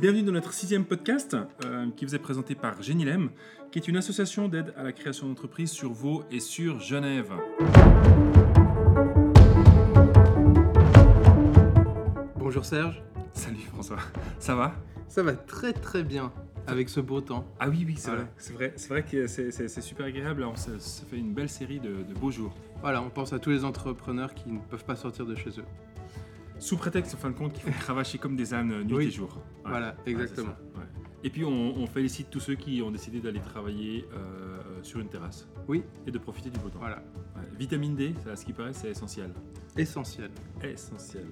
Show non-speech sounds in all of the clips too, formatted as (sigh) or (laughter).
Bienvenue dans notre sixième podcast euh, qui vous est présenté par Génilem, qui est une association d'aide à la création d'entreprises sur Vaud et sur Genève. Bonjour Serge, Salut François, ça va? Ça va très très bien avec ce beau temps. Ah oui, oui, c'est Voilà. vrai. C'est vrai, c'est vrai que c'est- super agréable. Alors, ça, ça fait une belle série de, de beaux jours. Voilà, on pense à tous les entrepreneurs qui ne peuvent pas sortir de chez eux. Sous prétexte, en fin de compte, qu'il faut cravacher comme des ânes euh, nuit Oui. et jour. Ouais. Voilà, exactement. ouais. Et puis, on, on félicite tous ceux qui ont décidé d'aller travailler euh, sur une terrasse Oui, et de profiter du beau temps. voilà, Ouais. Vitamine D, ça, à ce qui paraît, c'est essentiel. essentiel. Essentiel.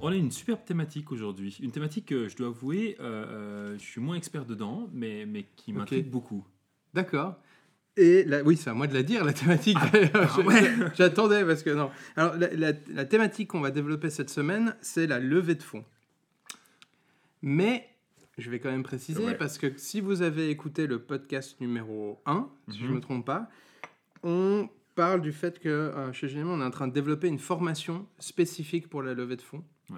On a une superbe thématique aujourd'hui. Une thématique que je dois avouer, euh, je suis moins expert dedans, mais, mais qui m'intrigue beaucoup. D'accord. Et oui, c'est à moi de la dire, la thématique. (laughs) Je- ouais. (laughs) J'attendais parce que non. Alors, la, la- la thématique qu'on va développer cette semaine, c'est la levée de fonds. Mais, je vais quand même préciser, Ouais. parce que si vous avez écouté le podcast numéro 1, si je ne Mhm. me trompe pas, on parle du fait que euh, chez GM, on est en train de développer une formation spécifique pour la levée de fonds. Ouais.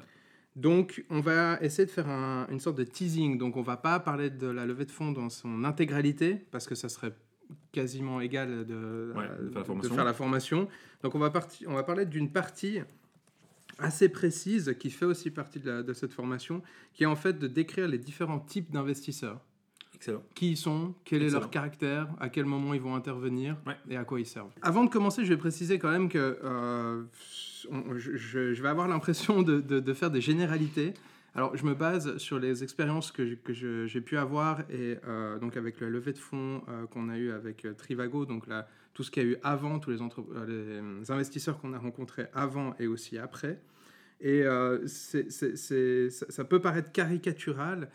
Donc, on va essayer de faire un- une sorte de teasing. Donc, on va pas parler de la levée de fonds dans son intégralité, parce que ça serait quasiment égal de, Ouais, de faire la de formation. faire la formation. Donc, on va, parti- on va parler d'une partie assez précise qui fait aussi partie de, la- de cette formation, qui est en fait de décrire les différents types d'investisseurs. Excellent. Qui ils sont, quel est leur caractère, à quel moment ils vont intervenir Ouais. et à quoi ils servent. Avant de commencer, je vais préciser quand même que euh, on- je, vais avoir l'impression de faire des généralités. Alors, je me base sur les expériences que, j'ai pu avoir et euh, donc avec la levée de fonds euh, qu'on a eu avec euh, Trivago, donc là, tout ce qu'il y a eu avant, tous les, investisseurs qu'on a rencontrés avant et aussi après. Et ça, peut paraître caricatural,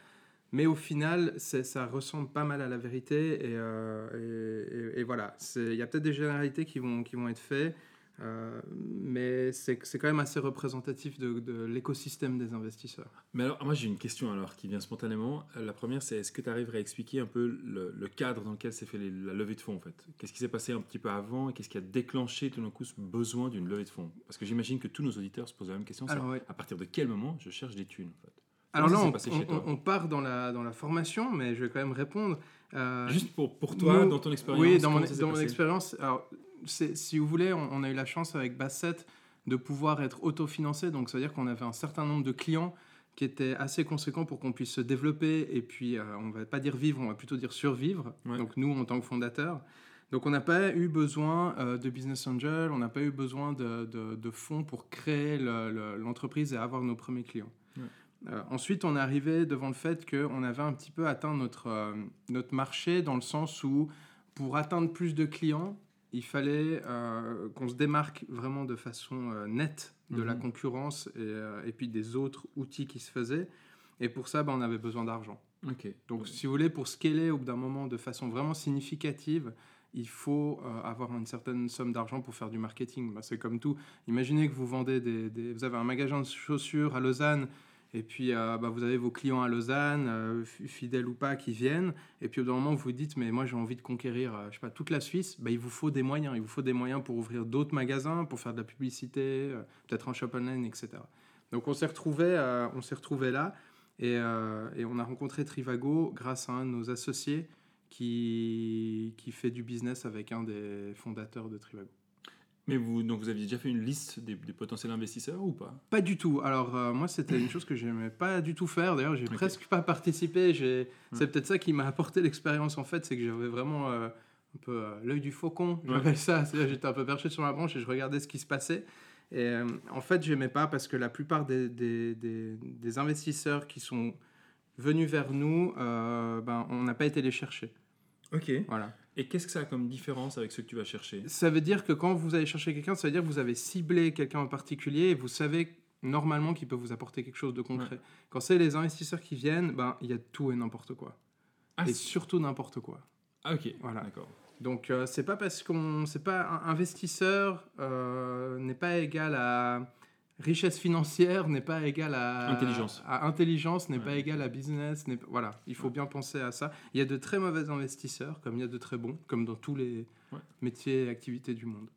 mais au final, ça ressemble pas mal à la vérité. Et, voilà, il y a peut-être des généralités qui vont, qui vont être faites, euh, mais c'est quand même assez représentatif de, de l'écosystème des investisseurs. Mais alors, moi j'ai une question alors qui vient spontanément. Euh, La première, c'est est-ce que tu arriverais à expliquer un peu le, le cadre dans lequel s'est fait les- la levée de fonds en fait? Qu'est-ce qui s'est passé un petit peu avant et qu'est-ce qui a déclenché tout d'un coup ce besoin d'une levée de fonds? Parce que j'imagine que tous nos auditeurs se posent la même question. Alors, ouais. À partir de quel moment je cherche des thunes en fait? Alors là, on, on- part dans la, dans la formation, mais je vais quand même répondre. Euh, Juste pour, pour toi, nous- dans ton expérience. Oui, dans mon, dans mon expérience. Alors, si vous voulez, on, on a eu la chance avec Basset de pouvoir être autofinancé. Donc, ça veut dire qu'on avait un certain nombre de clients qui étaient assez conséquents pour qu'on puisse se développer et puis, euh, on va pas dire vivre, on va plutôt dire survivre. Ouais. Donc, nous, en tant que fondateurs. Donc, on n'a pas eu besoin euh, de business angel, on n'a pas eu besoin de, de- de fonds pour créer le- le- l'entreprise et avoir nos premiers clients. Ouais. Euh, ensuite, on est arrivé devant le fait qu'on avait un petit peu atteint notre, euh, notre marché dans le sens où, pour atteindre plus de clients, il fallait euh, qu'on se démarque vraiment de façon euh, nette de la Mhm. concurrence et, euh, et puis des autres outils qui se faisaient. Et pour ça, ben, on avait besoin d'argent. Ok. Donc, si vous voulez, pour scaler au bout d'un moment de façon vraiment significative, il faut avoir une certaine somme d'argent pour faire du marketing. Bah, c'est comme tout. Imaginez que vous vendez des, des- vous avez un magasin de chaussures à Lausanne. Et puis, euh, bah, vous avez vos clients à Lausanne, euh, fidèles ou pas, qui viennent. Et puis, au bout moment, vous vous dites, mais moi, j'ai envie de conquérir, euh, je sais pas, toute la Suisse. Bah, il vous faut des moyens. Il vous faut des moyens pour ouvrir d'autres magasins, pour faire de la publicité, peut-être un shop online, etc. Donc, on s'est retrouvé, on s'est retrouvé là. Et, on a rencontré Trivago grâce à un de nos associés qui fait du business avec un des fondateurs de Trivago. Mais vous, donc vous aviez déjà fait une liste des, des potentiels investisseurs ou pas? Pas du tout. Alors euh, moi, c'était une chose que j'aimais pas du tout faire. D'ailleurs, j'ai Ok. presque pas participé. J'ai... Hmm. C'est peut-être ça qui m'a apporté l'expérience en fait, c'est que j'avais vraiment euh, un peu euh, l'œil du faucon. Ouais. J'appelle ça. C'est-à-dire, j'étais un peu perché sur la branche et je regardais ce qui se passait. Et en fait, j'aimais pas parce que la plupart des, des, investisseurs qui sont venus vers nous, ben, on n'a pas été les chercher. Ok. Voilà. Et qu'est-ce que ça a comme différence avec ce que tu vas chercher? Ça veut dire que quand vous allez chercher quelqu'un, ça veut dire que vous avez ciblé quelqu'un en particulier et vous savez normalement qu'il peut vous apporter quelque chose de concret. Quand c'est les investisseurs qui viennent, ben il y a tout et n'importe quoi. Ah, et surtout n'importe quoi. ah, ok. Voilà. D'accord. Donc euh, c'est pas parce qu'on c'est pas un investisseur euh, n'est pas égal à richesse financière n'est pas égal à Intelligence. à intelligence n'est Ouais. pas égal à business voilà il faut Ouais. bien penser à ça il y a de très mauvais investisseurs comme il y a de très bons comme dans tous les Ouais. métiers et activités du monde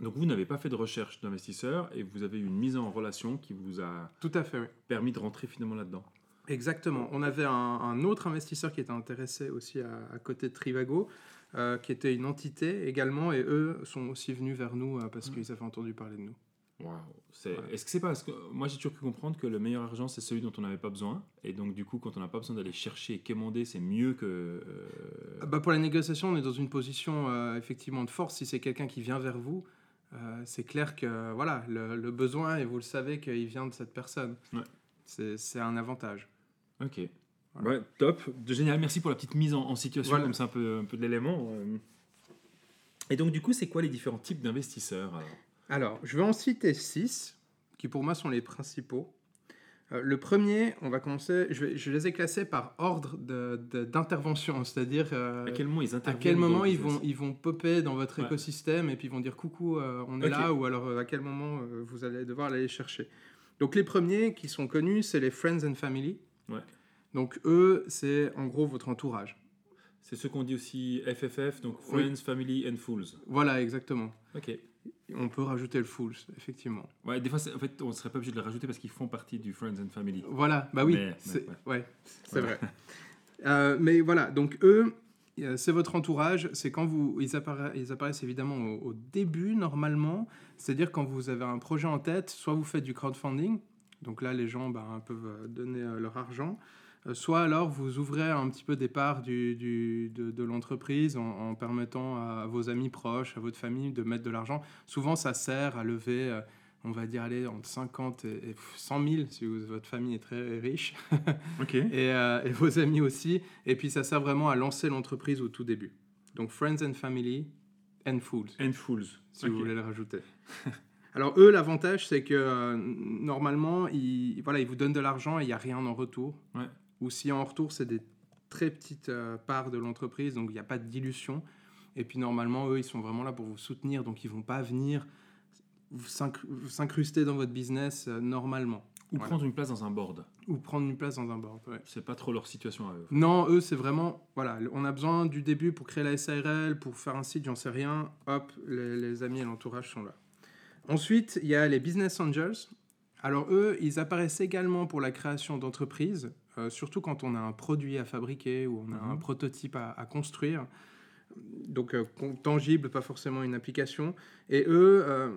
Donc vous n'avez pas fait de recherche d'investisseurs et vous avez eu une mise en relation qui vous a tout à fait oui permis de rentrer finalement là-dedans. Exactement. On avait un, un autre investisseur qui était intéressé aussi à, à côté de Trivago, euh, qui était une entité également, et eux sont aussi venus vers nous euh, parce qu'ils avaient entendu parler de nous. Waouh. C'est- Ouais. Est-ce que c'est parce que moi j'ai toujours pu comprendre que le meilleur argent c'est celui dont on n'avait pas besoin et donc du coup quand on n'a pas besoin d'aller chercher et quémander c'est mieux que euh, Ah bah, pour la négociation, on est dans une position euh, effectivement de force. Si c'est quelqu'un qui vient vers vous, euh, c'est clair que voilà, le, le besoin, et vous le savez qu'il vient de cette personne. Ouais. C'est c'est un avantage. Ok. Voilà. Ouais, top. De- Génial. Merci pour la petite mise en, en situation, Voilà. comme c'est un peu, un peu de l'élément. Et donc, du coup, c'est quoi les différents types d'investisseurs alors Alors, je vais en citer six, qui pour moi sont les principaux. Euh, le premier, on va commencer, je, vais- je les ai classés par ordre d'intervention, c'est-à-dire euh, À quel moment ils à quel moment ils vont, ils vont popper dans votre Ouais. écosystème et puis ils vont dire coucou, euh, on est là, ou alors à quel moment vous allez devoir aller les chercher. Donc les premiers qui sont connus, c'est les Friends and Family. Ouais. Donc eux, c'est en gros votre entourage. C'est ce qu'on dit aussi FFF, donc Oui. Friends, Family and Fools. Voilà, exactement. Ok. On peut rajouter le Fools, effectivement. Ouais, des fois, en fait, on serait pas obligé de les rajouter parce qu'ils font partie du Friends and Family. Voilà, bah oui, c'est ouais, vrai. Euh, mais voilà, donc eux, euh, c'est votre entourage. C'est quand vous, ils, appara- ils apparaissent évidemment au, au début normalement. C'est-à-dire quand vous avez un projet en tête, soit vous faites du crowdfunding, donc là les gens ben, peuvent euh, donner leur argent, soit alors vous ouvrez un petit peu des parts du, du- de, de l'entreprise en, en permettant à vos amis proches, à votre famille de mettre de l'argent. Souvent ça sert à lever. euh, on va dire aller entre 50 et et 100 000 si vous- votre famille est très riche (laughs) Ok. et, euh, et vos amis aussi. Et puis ça sert vraiment à lancer l'entreprise au tout début. Donc Friends and Family and Fools, And Fools. si vous voulez le rajouter. (laughs) Alors eux, l'avantage, c'est que euh, normalement, ils, voilà, ils vous donnent de l'argent et il n'y a rien en retour. Ouais. Ou si en retour, c'est des très petites euh, parts de l'entreprise, donc il n'y a pas de dilution. Et puis normalement, eux, ils sont vraiment là pour vous soutenir, donc ils vont pas venir s'incruster dans votre business euh, normalement. Ou Voilà. prendre une place dans un board. Ou prendre une place dans un board. ouais. C'est pas trop leur situation à eux. Non, eux, c'est vraiment, voilà, on a besoin du début pour créer la SARL, pour faire un site, j'en sais rien. Hop, les, les amis et l'entourage sont là. Ensuite, il y a les Business Angels. Alors eux, ils apparaissent également pour la création d'entreprises, euh, surtout quand on a un produit à fabriquer ou on a Mhm. un prototype à, à construire. Donc euh, tangible, pas forcément une application. Et eux, euh,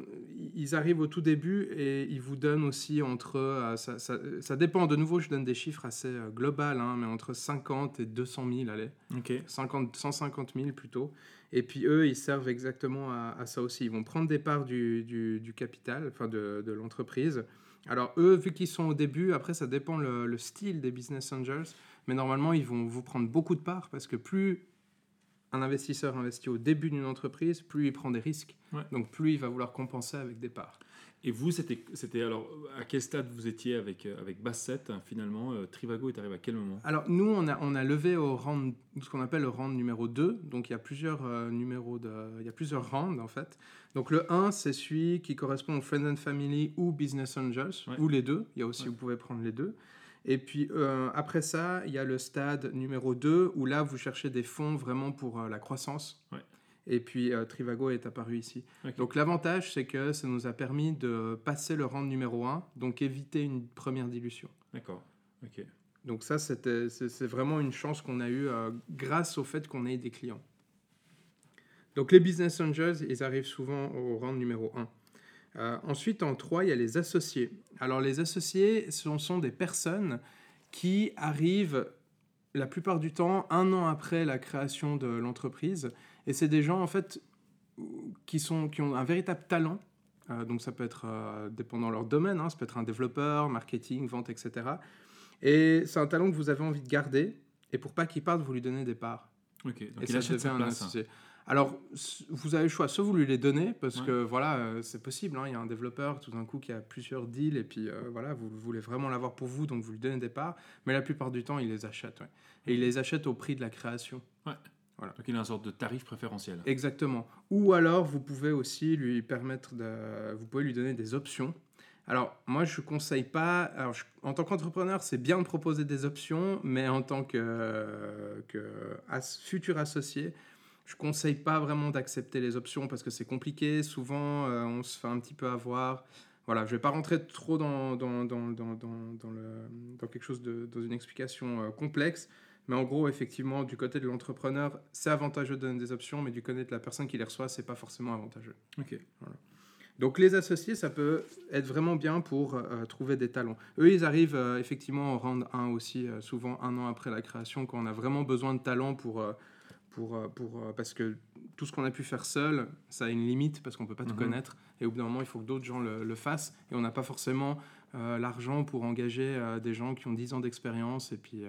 ils arrivent au tout début et ils vous donnent aussi entre... ça, ça- ça dépend, de nouveau, je donne des chiffres assez global, hein, mais entre 50 et 200 000, allez. Ok. 50, 150 000 plutôt. Et puis eux, ils servent exactement à, à ça aussi. Ils vont prendre des parts du, du- du capital, enfin de, de l'entreprise. Alors eux, vu qu'ils sont au début, après ça dépend le, le style des business angels, mais normalement ils vont vous prendre beaucoup de parts parce que plus un investisseur investit au début d'une entreprise, plus il prend des risques. Ouais. Donc plus il va vouloir compenser avec des parts. Et vous, c'était, alors à quel stade vous étiez avec, euh, avec Bassett hein, finalement euh, Trivago est arrivé à quel moment? Alors nous, on a, on a levé au round, ce qu'on appelle le round numéro 2. Donc il y a plusieurs euh, numéros, de, il y a plusieurs rounds en fait. Donc le 1, c'est celui qui correspond aux Friends and Family ou Business Angels, Ouais. ou les deux. Il y a aussi, Ouais. vous pouvez prendre les deux. Et puis euh, après ça, il y a le stade numéro 2 où là, vous cherchez des fonds vraiment pour la croissance. Ouais. Et puis euh, Trivago est apparu ici. Donc l'avantage, c'est que ça nous a permis de passer le round numéro 1, donc éviter une première dilution. D'accord. Ok. Donc ça, c'était- c'est c'est vraiment une chance qu'on a eue euh, grâce au fait qu'on ait des clients. Donc les business angels, ils arrivent souvent au rang numéro 1. Euh, ensuite, en 3, il y a les associés. Alors les associés, ce sont des personnes qui arrivent la plupart du temps un an après la création de l'entreprise. Et c'est des gens, en fait, qui, sont, qui ont un véritable talent. Euh, donc ça peut être euh, dépendant de leur domaine, hein, ça peut être un développeur, marketing, vente, etc. Et c'est un talent que vous avez envie de garder. Et pour pas qu'il parte, vous lui donnez des parts. Ok. Donc et il ça achète sa place. hein. associé. Alors, vous avez le choix. Soit vous lui les donnez, parce Ouais. que voilà, euh, c'est possible. hein, Il y a un développeur tout d'un coup qui a plusieurs deals, et puis euh, voilà, vous voulez vraiment l'avoir pour vous, donc vous lui donnez des parts. Mais la plupart du temps, il les achète. ouais. Et il les achète au prix de la création. Donc il a une sorte de tarif préférentiel. Exactement. Ou alors, vous pouvez aussi lui permettre de. Vous pouvez lui donner des options. Alors, moi, je conseille pas. En tant qu'entrepreneur, c'est bien de proposer des options, mais en tant que, futur associé, je conseille pas vraiment d'accepter les options parce que c'est compliqué. Souvent, euh, on se fait un petit peu avoir. voilà, je vais pas rentrer trop dans, dans, dans, dans, dans, le, quelque chose dans une explication euh, complexe. Mais en gros, effectivement, du côté de l'entrepreneur, c'est avantageux de donner des options, mais du côté de la personne qui les reçoit, c'est pas forcément avantageux. Ok. Donc les associés, ça peut être vraiment bien pour euh, trouver des talents. Eux, ils arrivent euh, effectivement au round 1 aussi, euh, souvent un an après la création, quand on a vraiment besoin de talent pour, pour, pour, parce que tout ce qu'on a pu faire seul, ça a une limite parce qu'on peut pas tout Mhm. connaître. Et au bout d'un moment, il faut que d'autres gens le, le fassent. Et on n'a pas forcément l'argent pour engager des gens qui ont 10 ans d'expérience. Et puis,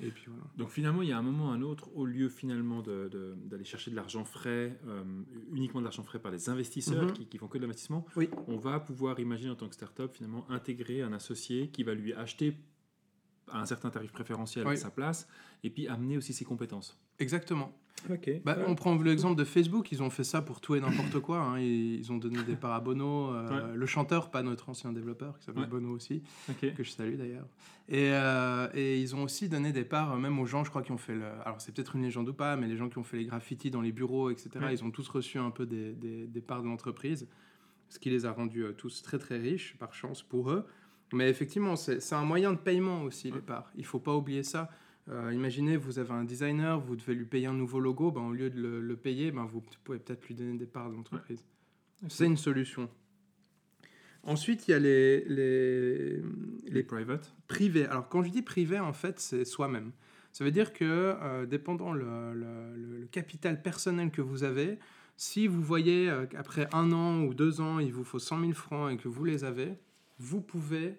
et puis voilà. Donc finalement, il y a un moment ou un autre, au lieu finalement d'aller chercher de l'argent frais, euh, uniquement de l'argent frais par des investisseurs Mhm. qui, qui font que de l'investissement, Oui. on va pouvoir imaginer en tant que startup finalement intégrer un associé qui va lui acheter à un certain tarif préférentiel Oui. sa place et puis amener aussi ses compétences. Exactement. Ok. Bah, on prend l'exemple de Facebook, ils ont fait ça pour tout et n'importe quoi. hein. Ils, ils ont donné des parts à Bono, euh, le chanteur, pas notre ancien développeur, qui s'appelle Ouais. Bono aussi, que je salue d'ailleurs. Et, euh, et ils ont aussi donné des parts, euh, même aux gens, je crois, qui ont fait le. Alors c'est peut-être une légende ou pas, mais les gens qui ont fait les graffitis dans les bureaux, etc., Ouais. ils ont tous reçu un peu des, des- des parts de l'entreprise, ce qui les a rendus euh, tous très très riches, par chance pour eux. Mais effectivement, c'est un moyen de paiement aussi, les parts. Il faut pas oublier ça. Euh, imaginez, vous avez un designer, vous devez lui payer un nouveau logo, ben, au lieu de le, le payer, ben, vous pouvez peut-être lui donner des parts de l'entreprise. C'est une solution. Ensuite, il y a les, les, Les les private. privés. Alors, quand je dis privé, en fait, c'est soi-même. Ça veut dire que, euh, dépendant le, le- le- le capital personnel que vous avez, si vous voyez euh, qu'après un an ou deux ans, il vous faut 100 000 francs et que vous les avez, vous pouvez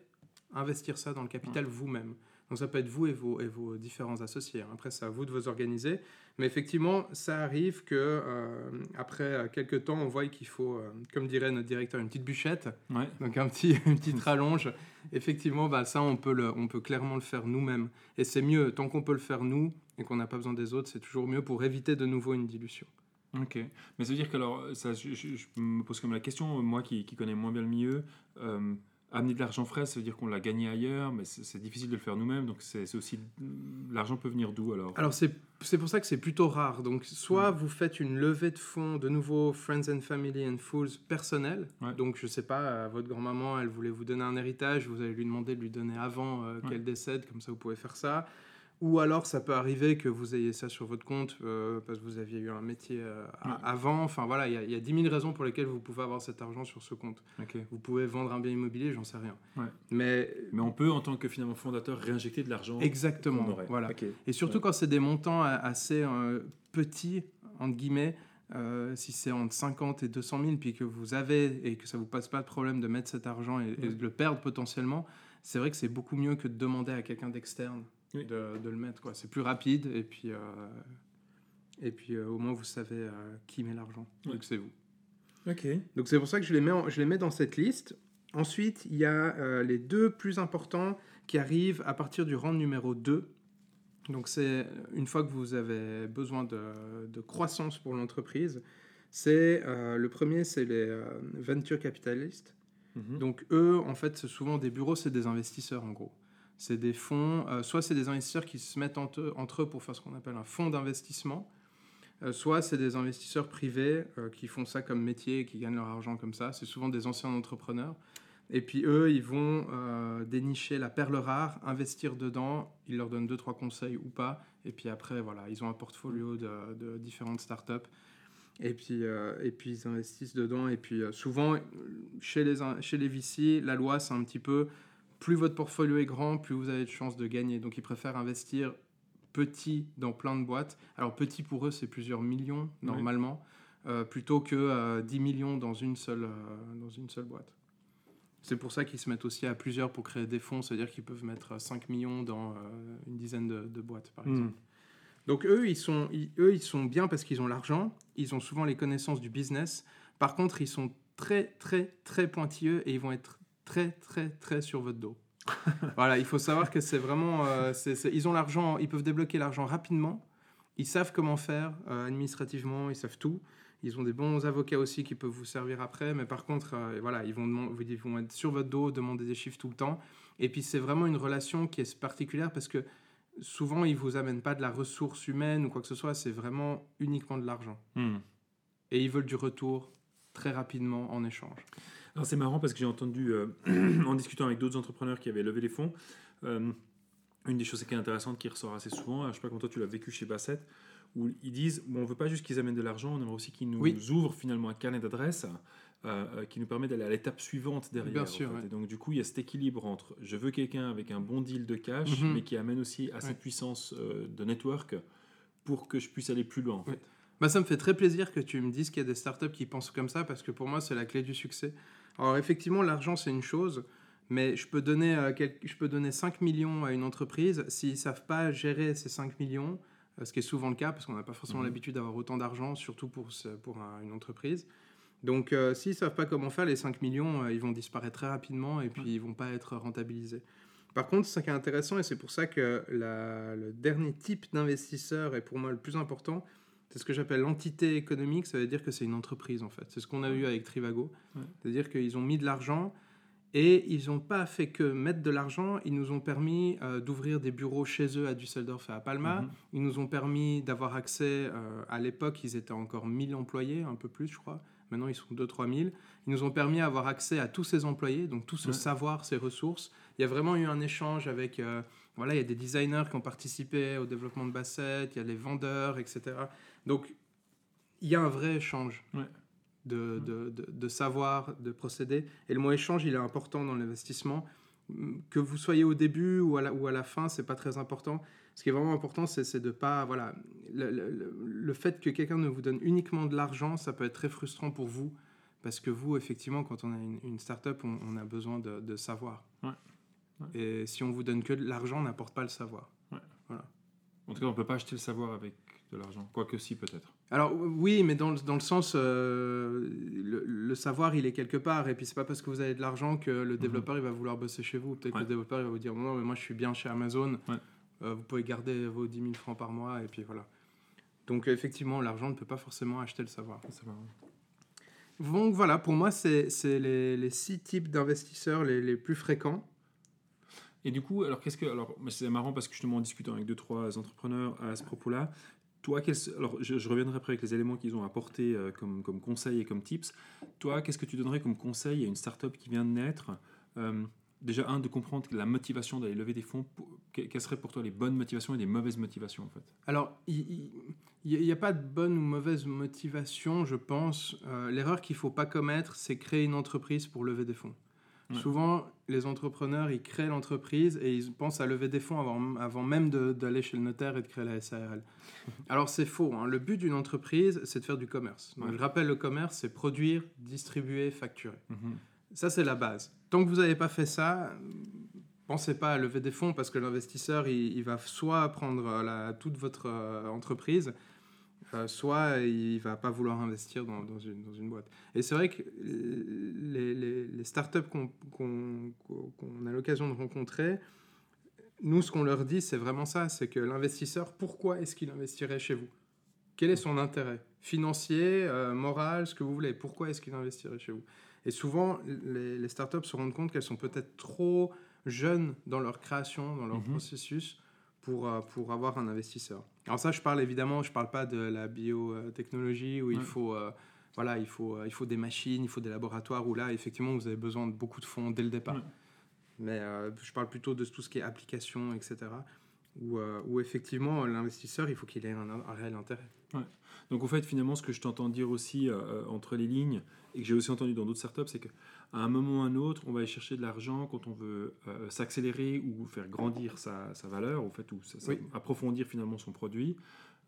investir ça dans le capital vous-même. Donc ça peut être vous et vos, et vos différents associés. Après, c'est à vous de vous organiser. Mais effectivement, ça arrive que euh, après euh, quelques temps, on voit qu'il faut, euh, comme dirait notre directeur, une petite bûchette. Ouais. Donc un petit, une petite (laughs) rallonge. Effectivement, bah, ça, on peut, le, on peut clairement le faire nous-mêmes. Et c'est mieux, tant qu'on peut le faire nous et qu'on n'a pas besoin des autres, c'est toujours mieux pour éviter de nouveau une dilution. Ok. Mais ça veut dire que alors, ça, je, je- je me pose comme la question, moi qui, qui connais moins bien le milieu, euh, amener de l'argent frais, ça veut dire qu'on l'a gagné ailleurs, mais c'est difficile de le faire nous-mêmes, donc c'est aussi l'argent peut venir d'où alors? Alors c'est pour ça que c'est plutôt rare. Donc soit vous faites une levée de fonds, de nouveau Friends and Family and Fools personnel. Ouais. Donc je sais pas, euh, votre grand-maman, elle voulait vous donner un héritage, vous allez lui demander de lui donner avant euh, Ouais. qu'elle décède, comme ça vous pouvez faire ça. Ou alors ça peut arriver que vous ayez ça sur votre compte euh, parce que vous aviez eu un métier euh, avant. Enfin voilà, il y, a- il y a 10 000 raisons pour lesquelles vous pouvez avoir cet argent sur ce compte. Vous pouvez vendre un bien immobilier, j'en sais rien. Ouais. Mais Mais on peut, en tant que finalement fondateur, réinjecter de l'argent. exactement, voilà. Et surtout Ouais. quand c'est des montants a- assez euh, petits, entre guillemets, euh, si c'est entre 50 et 200 000, puis que vous avez et que ça vous passe pas de problème de mettre cet argent et, de le perdre potentiellement, c'est vrai que c'est beaucoup mieux que de demander à quelqu'un d'externe Oui. de, de le mettre. quoi. C'est plus rapide et puis, euh, et puis euh, au moins vous savez qui met l'argent, donc c'est vous. Ok. Donc c'est pour ça que je les mets, en- je les mets dans cette liste. Ensuite, il y a les deux plus importants qui arrivent à partir du rang numéro 2. Donc c'est une fois que vous avez besoin de, de croissance pour l'entreprise. C'est euh, le premier, c'est les euh, venture capitalistes. Mhm. Donc eux, en fait, c'est souvent des bureaux, c'est des investisseurs en gros. C'est des fonds, euh, soit c'est des investisseurs qui se mettent entre eux, entre eux pour faire ce qu'on appelle un fonds d'investissement, soit c'est des investisseurs privés qui font ça comme métier et qui gagnent leur argent comme ça. C'est souvent des anciens entrepreneurs. Et puis eux, ils vont euh, dénicher la perle rare, investir dedans, ils leur donnent deux, trois conseils ou pas. Et puis après, voilà, ils ont un portfolio de, de différentes startups. Et puis, euh, et puis ils investissent dedans. Et puis euh, souvent, chez les, chez les VC, la loi, c'est un petit peu, plus votre portfolio est grand, plus vous avez de chances de gagner. Donc ils préfèrent investir petit dans plein de boîtes. Alors petit pour eux, c'est plusieurs millions normalement, plutôt que euh, 10 millions dans une seule, dans une seule boîte. C'est pour ça qu'ils se mettent aussi à plusieurs pour créer des fonds, c'est-à-dire qu'ils peuvent mettre 5 millions dans euh, une dizaine de, de boîtes, par exemple. Mhm. Donc eux, ils sont, ils- eux, ils sont bien parce qu'ils ont l'argent, ils ont souvent les connaissances du business. Par contre, ils sont très, très, très pointilleux et ils vont être très, très, très sur votre dos. (laughs) voilà, il faut savoir que c'est vraiment... euh, ils ont l'argent, ils peuvent débloquer l'argent rapidement. Ils savent comment faire euh, administrativement, ils savent tout. Ils ont des bons avocats aussi qui peuvent vous servir après, mais par contre, euh, voilà, ils vont, ils vont être sur votre dos, demander des chiffres tout le temps. Et puis c'est vraiment une relation qui est particulière parce que souvent ils vous amènent pas de la ressource humaine ou quoi que ce soit, c'est vraiment uniquement de l'argent. Mhm. Et ils veulent du retour très rapidement en échange. Alors c'est marrant parce que j'ai entendu, euh, (clears throat) en discutant avec d'autres entrepreneurs qui avaient levé les fonds, euh, une des choses qui est intéressante qui ressort assez souvent, je ne sais pas comment toi tu l'as vécu chez Bassett, où ils disent bon, on ne veut pas juste qu'ils amènent de l'argent, on aimerait aussi qu'ils nous Oui. ouvrent finalement un carnet d'adresses euh, euh, qui nous permet d'aller à l'étape suivante derrière. Bien en sûr, fait. ouais. Et donc du coup, il y a cet équilibre entre je veux quelqu'un avec un bon deal de cash, Mhm. mais qui amène aussi assez Ouais. de puissance euh, de network pour que je puisse aller plus loin. En fait. Bah, ça me fait très plaisir que tu me dises qu'il y a des startups qui pensent comme ça parce que pour moi, c'est la clé du succès. Alors, effectivement, l'argent, c'est une chose, mais je peux, donner, euh, je peux donner 5 millions à une entreprise. S'ils ne savent pas gérer ces 5 millions, ce qui est souvent le cas parce qu'on n'a pas forcément Mhm. l'habitude d'avoir autant d'argent, surtout pour, ce- pour un- une entreprise. Donc, euh, s'ils ne savent pas comment faire, les 5 millions, euh, ils vont disparaître très rapidement et puis ils ne vont pas être rentabilisés. Par contre, ce qui est intéressant, et c'est pour ça que la- le dernier type d'investisseur est pour moi le plus important, c'est ce que j'appelle l'entité économique, ça veut dire que c'est une entreprise en fait. C'est ce qu'on a vu avec Trivago. Ouais. C'est-à-dire qu'ils ont mis de l'argent et ils n'ont pas fait que mettre de l'argent, ils nous ont permis euh, d'ouvrir des bureaux chez eux à Düsseldorf et à Palma. Mhm. Ils nous ont permis d'avoir accès, euh, à l'époque ils étaient encore 1000 employés, un peu plus je crois. Maintenant ils sont 2-3 000. Ils nous ont permis d'avoir accès à tous ces employés, donc tout ce Ouais. savoir, ces ressources. Il y a vraiment eu un échange avec... euh, voilà, il y a des designers qui ont participé au développement de Bassett, il y a les vendeurs, etc. Donc, il y a un vrai échange Ouais. De, de, de- de savoir, de procédés. Et le mot échange, il est important dans l'investissement. Que vous soyez au début ou à la, ou à la fin, c'est pas très important. Ce qui est vraiment important, c'est de pas. Voilà, le, le- le- fait que quelqu'un ne vous donne uniquement de l'argent, ça peut être très frustrant pour vous. Parce que vous, effectivement, quand on a une, une start-up, on, on a besoin de, savoir. Ouais. Ouais. Et si on vous donne que de l'argent, on n'apporte pas le savoir. En tout cas, on ne peut pas acheter le savoir avec de l'argent. Quoique si, peut-être. Alors oui, mais dans, le- dans le sens, euh, le, le savoir, il est quelque part. Et puis c'est pas parce que vous avez de l'argent que le développeur il va vouloir bosser chez vous. Peut-être Ouais. que le développeur il va vous dire non, mais moi je suis bien chez Amazon. Ouais. Euh, vous pouvez garder vos 10 000 francs par mois et puis voilà. Donc effectivement, l'argent ne peut pas forcément acheter le savoir. Donc voilà, pour moi c'est les, les six types d'investisseurs les, les plus fréquents. Et du coup, alors qu'est-ce que. Alors, c'est marrant parce que justement, en discutant avec deux, trois entrepreneurs à ce propos-là, toi, alors je, reviendrai après avec les éléments qu'ils ont apportés euh, comme, comme conseils et comme tips. Toi, qu'est-ce que tu donnerais comme conseil à une startup qui vient de naître Euh, Déjà, un, de comprendre la motivation d'aller lever des fonds. Quelles seraient pour toi les bonnes motivations et les mauvaises motivations, en fait? Alors, il n'y a, pas de bonne ou mauvaise motivation, je pense. Euh, L'erreur qu'il ne faut pas commettre, c'est créer une entreprise pour lever des fonds. Ouais. Souvent, les entrepreneurs, ils créent l'entreprise et ils pensent à lever des fonds avant, avant même d'aller chez le notaire et de créer la SARL. (laughs) Alors, c'est faux. hein. Le but d'une entreprise, c'est de faire du commerce. Donc, Ouais. Je rappelle, le commerce, c'est produire, distribuer, facturer. Mhm. Ça, c'est la base. Tant que vous n'avez pas fait ça, pensez pas à lever des fonds parce que l'investisseur, il, il va soit prendre euh, la- toute votre euh, entreprise, euh, soit il va pas vouloir investir dans, dans une, dans une boîte. Et c'est vrai que les, les, les startups qu'on a l'occasion de rencontrer, nous, ce qu'on leur dit, c'est vraiment ça, c'est que l'investisseur, pourquoi est-ce qu'il investirait chez vous? Quel est son intérêt? Financier, euh, moral, ce que vous voulez. Pourquoi est-ce qu'il investirait chez vous? Et souvent, les, les startups se rendent compte qu'elles sont peut-être trop jeunes dans leur création, dans leur Mhm. processus, pour, euh, pour avoir un investisseur. Alors ça, je parle évidemment, je parle pas de la biotechnologie où il faut... euh, voilà, il faut, euh, il faut des machines, il faut des laboratoires où là, effectivement, vous avez besoin de beaucoup de fonds dès le départ. Ouais. Mais euh, je parle plutôt de tout ce qui est application, etc. Où, euh, où effectivement, l'investisseur, il faut qu'il ait un, un réel intérêt. Donc, au fait, finalement, ce que je t'entends dire aussi euh, euh, entre les lignes, et que j'ai aussi entendu dans d'autres startups, c'est qu'à un moment ou à un autre, on va aller chercher de l'argent quand on veut euh, s'accélérer ou faire grandir sa, sa valeur, au fait, ou sa- sa- Oui. approfondir finalement son produit.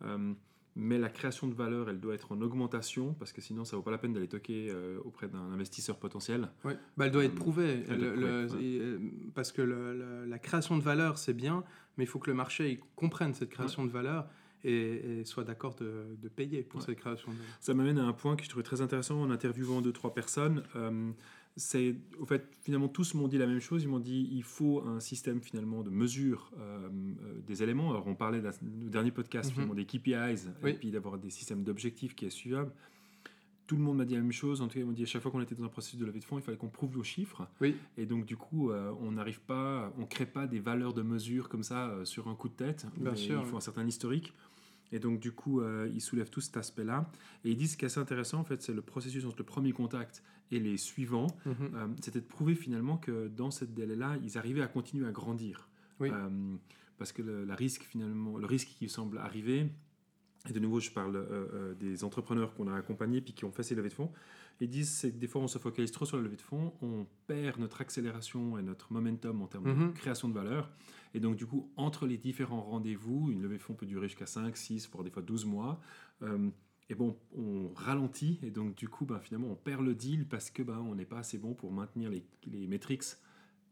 Euh, mais la création de valeur, elle doit être en augmentation, parce que sinon, ça vaut pas la peine d'aller toquer euh, auprès d'un investisseur potentiel. Ouais. Bah, elle doit être prouvée. elle doit Le- être le- prouvée, et, parce que le- la création de valeur, c'est bien, mais il faut que le marché il comprenne cette création de valeur et, et soit d'accord de, de payer pour Ouais. cette création de. Ça m'amène à un point que je trouvais très intéressant en interviewant deux, trois personnes. Euh, c'est, au fait, finalement, tous m'ont dit la même chose. Ils m'ont dit il faut un système finalement de mesure euh, euh, des éléments. Alors, on parlait le dernier podcast Mhm. finalement des KPIs Oui. et puis d'avoir des systèmes d'objectifs qui est suivable. Tout le monde m'a dit la même chose. En tout cas, ils m'ont dit à chaque fois qu'on était dans un processus de levée de fonds, il fallait qu'on prouve nos chiffres. Oui. Et donc, du coup, euh, on n'arrive pas, on crée pas des valeurs de mesure comme ça euh, sur un coup de tête. Bien sûr, Il faut oui. un certain historique. Et donc, du coup, euh, ils soulèvent tout cet aspect-là. Et ils disent ce qui est assez intéressant, en fait, c'est le processus entre le premier contact et les suivants. Mhm. Euh, C'était de prouver finalement que dans cette délai-là, ils arrivaient à continuer à grandir. Oui. Euh, parce que le, la risque, finalement, le risque qui semble arriver, et de nouveau, je parle euh, euh, des entrepreneurs qu'on a accompagnés puis qui ont fait ces levées de fonds. Ils disent c'est que des fois, on se focalise trop sur la levée de fonds, on perd notre accélération et notre momentum en termes de Mhm. création de valeur. Et donc, du coup, entre les différents rendez-vous, une levée de fonds peut durer jusqu'à 5, 6, voire des fois 12 mois. euh, et bon, on ralentit et donc du coup, ben, finalement, on perd le deal parce que ben, on n'est pas assez bon pour maintenir les, les metrics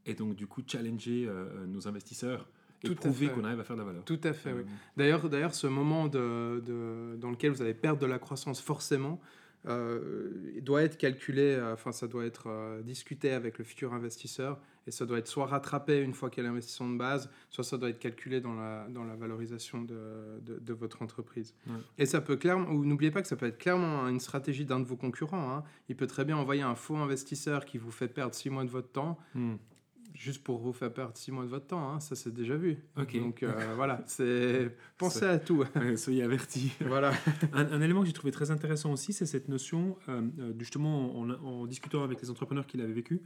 et donc du coup challenger euh, nos investisseurs et Tout prouver qu'on arrive à faire de la valeur. Tout à fait, oui. Euh, D'ailleurs, d'ailleurs, ce moment de, de- dans lequel vous allez perdre de la croissance forcément euh, doit être calculé, euh, enfin ça doit être euh, discuté avec le futur investisseur et ça doit être soit rattrapé une fois qu'il y a l'investissement de base, soit ça doit être calculé dans la, dans la valorisation de, de, de votre entreprise. Ouais. Et ça peut clairement, ou n'oubliez pas que ça peut être clairement une stratégie d'un de vos concurrents. hein. Il peut très bien envoyer un faux investisseur qui vous fait perdre six mois de votre temps hmm. juste pour vous faire perdre six mois de votre temps. hein. Ça c'est déjà vu. Donc euh, (laughs) voilà, c'est pensez à tout. (laughs) Soyez avertis. (laughs) voilà. Un, un élément que j'ai trouvé très intéressant aussi, c'est cette notion, euh, euh, justement, en, en discutant avec les entrepreneurs qui l'avaient vécu,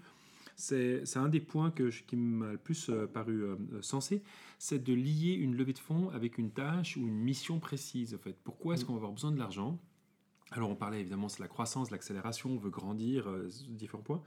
c'est un des points que je- qui m'a le plus euh, paru euh, sensé, c'est de lier une levée de fonds avec une tâche ou une mission précise. En fait. Pourquoi est-ce Mm. qu'on va avoir besoin de l'argent? Alors on parlait évidemment, c'est la croissance, l'accélération, on veut grandir, euh, différents points.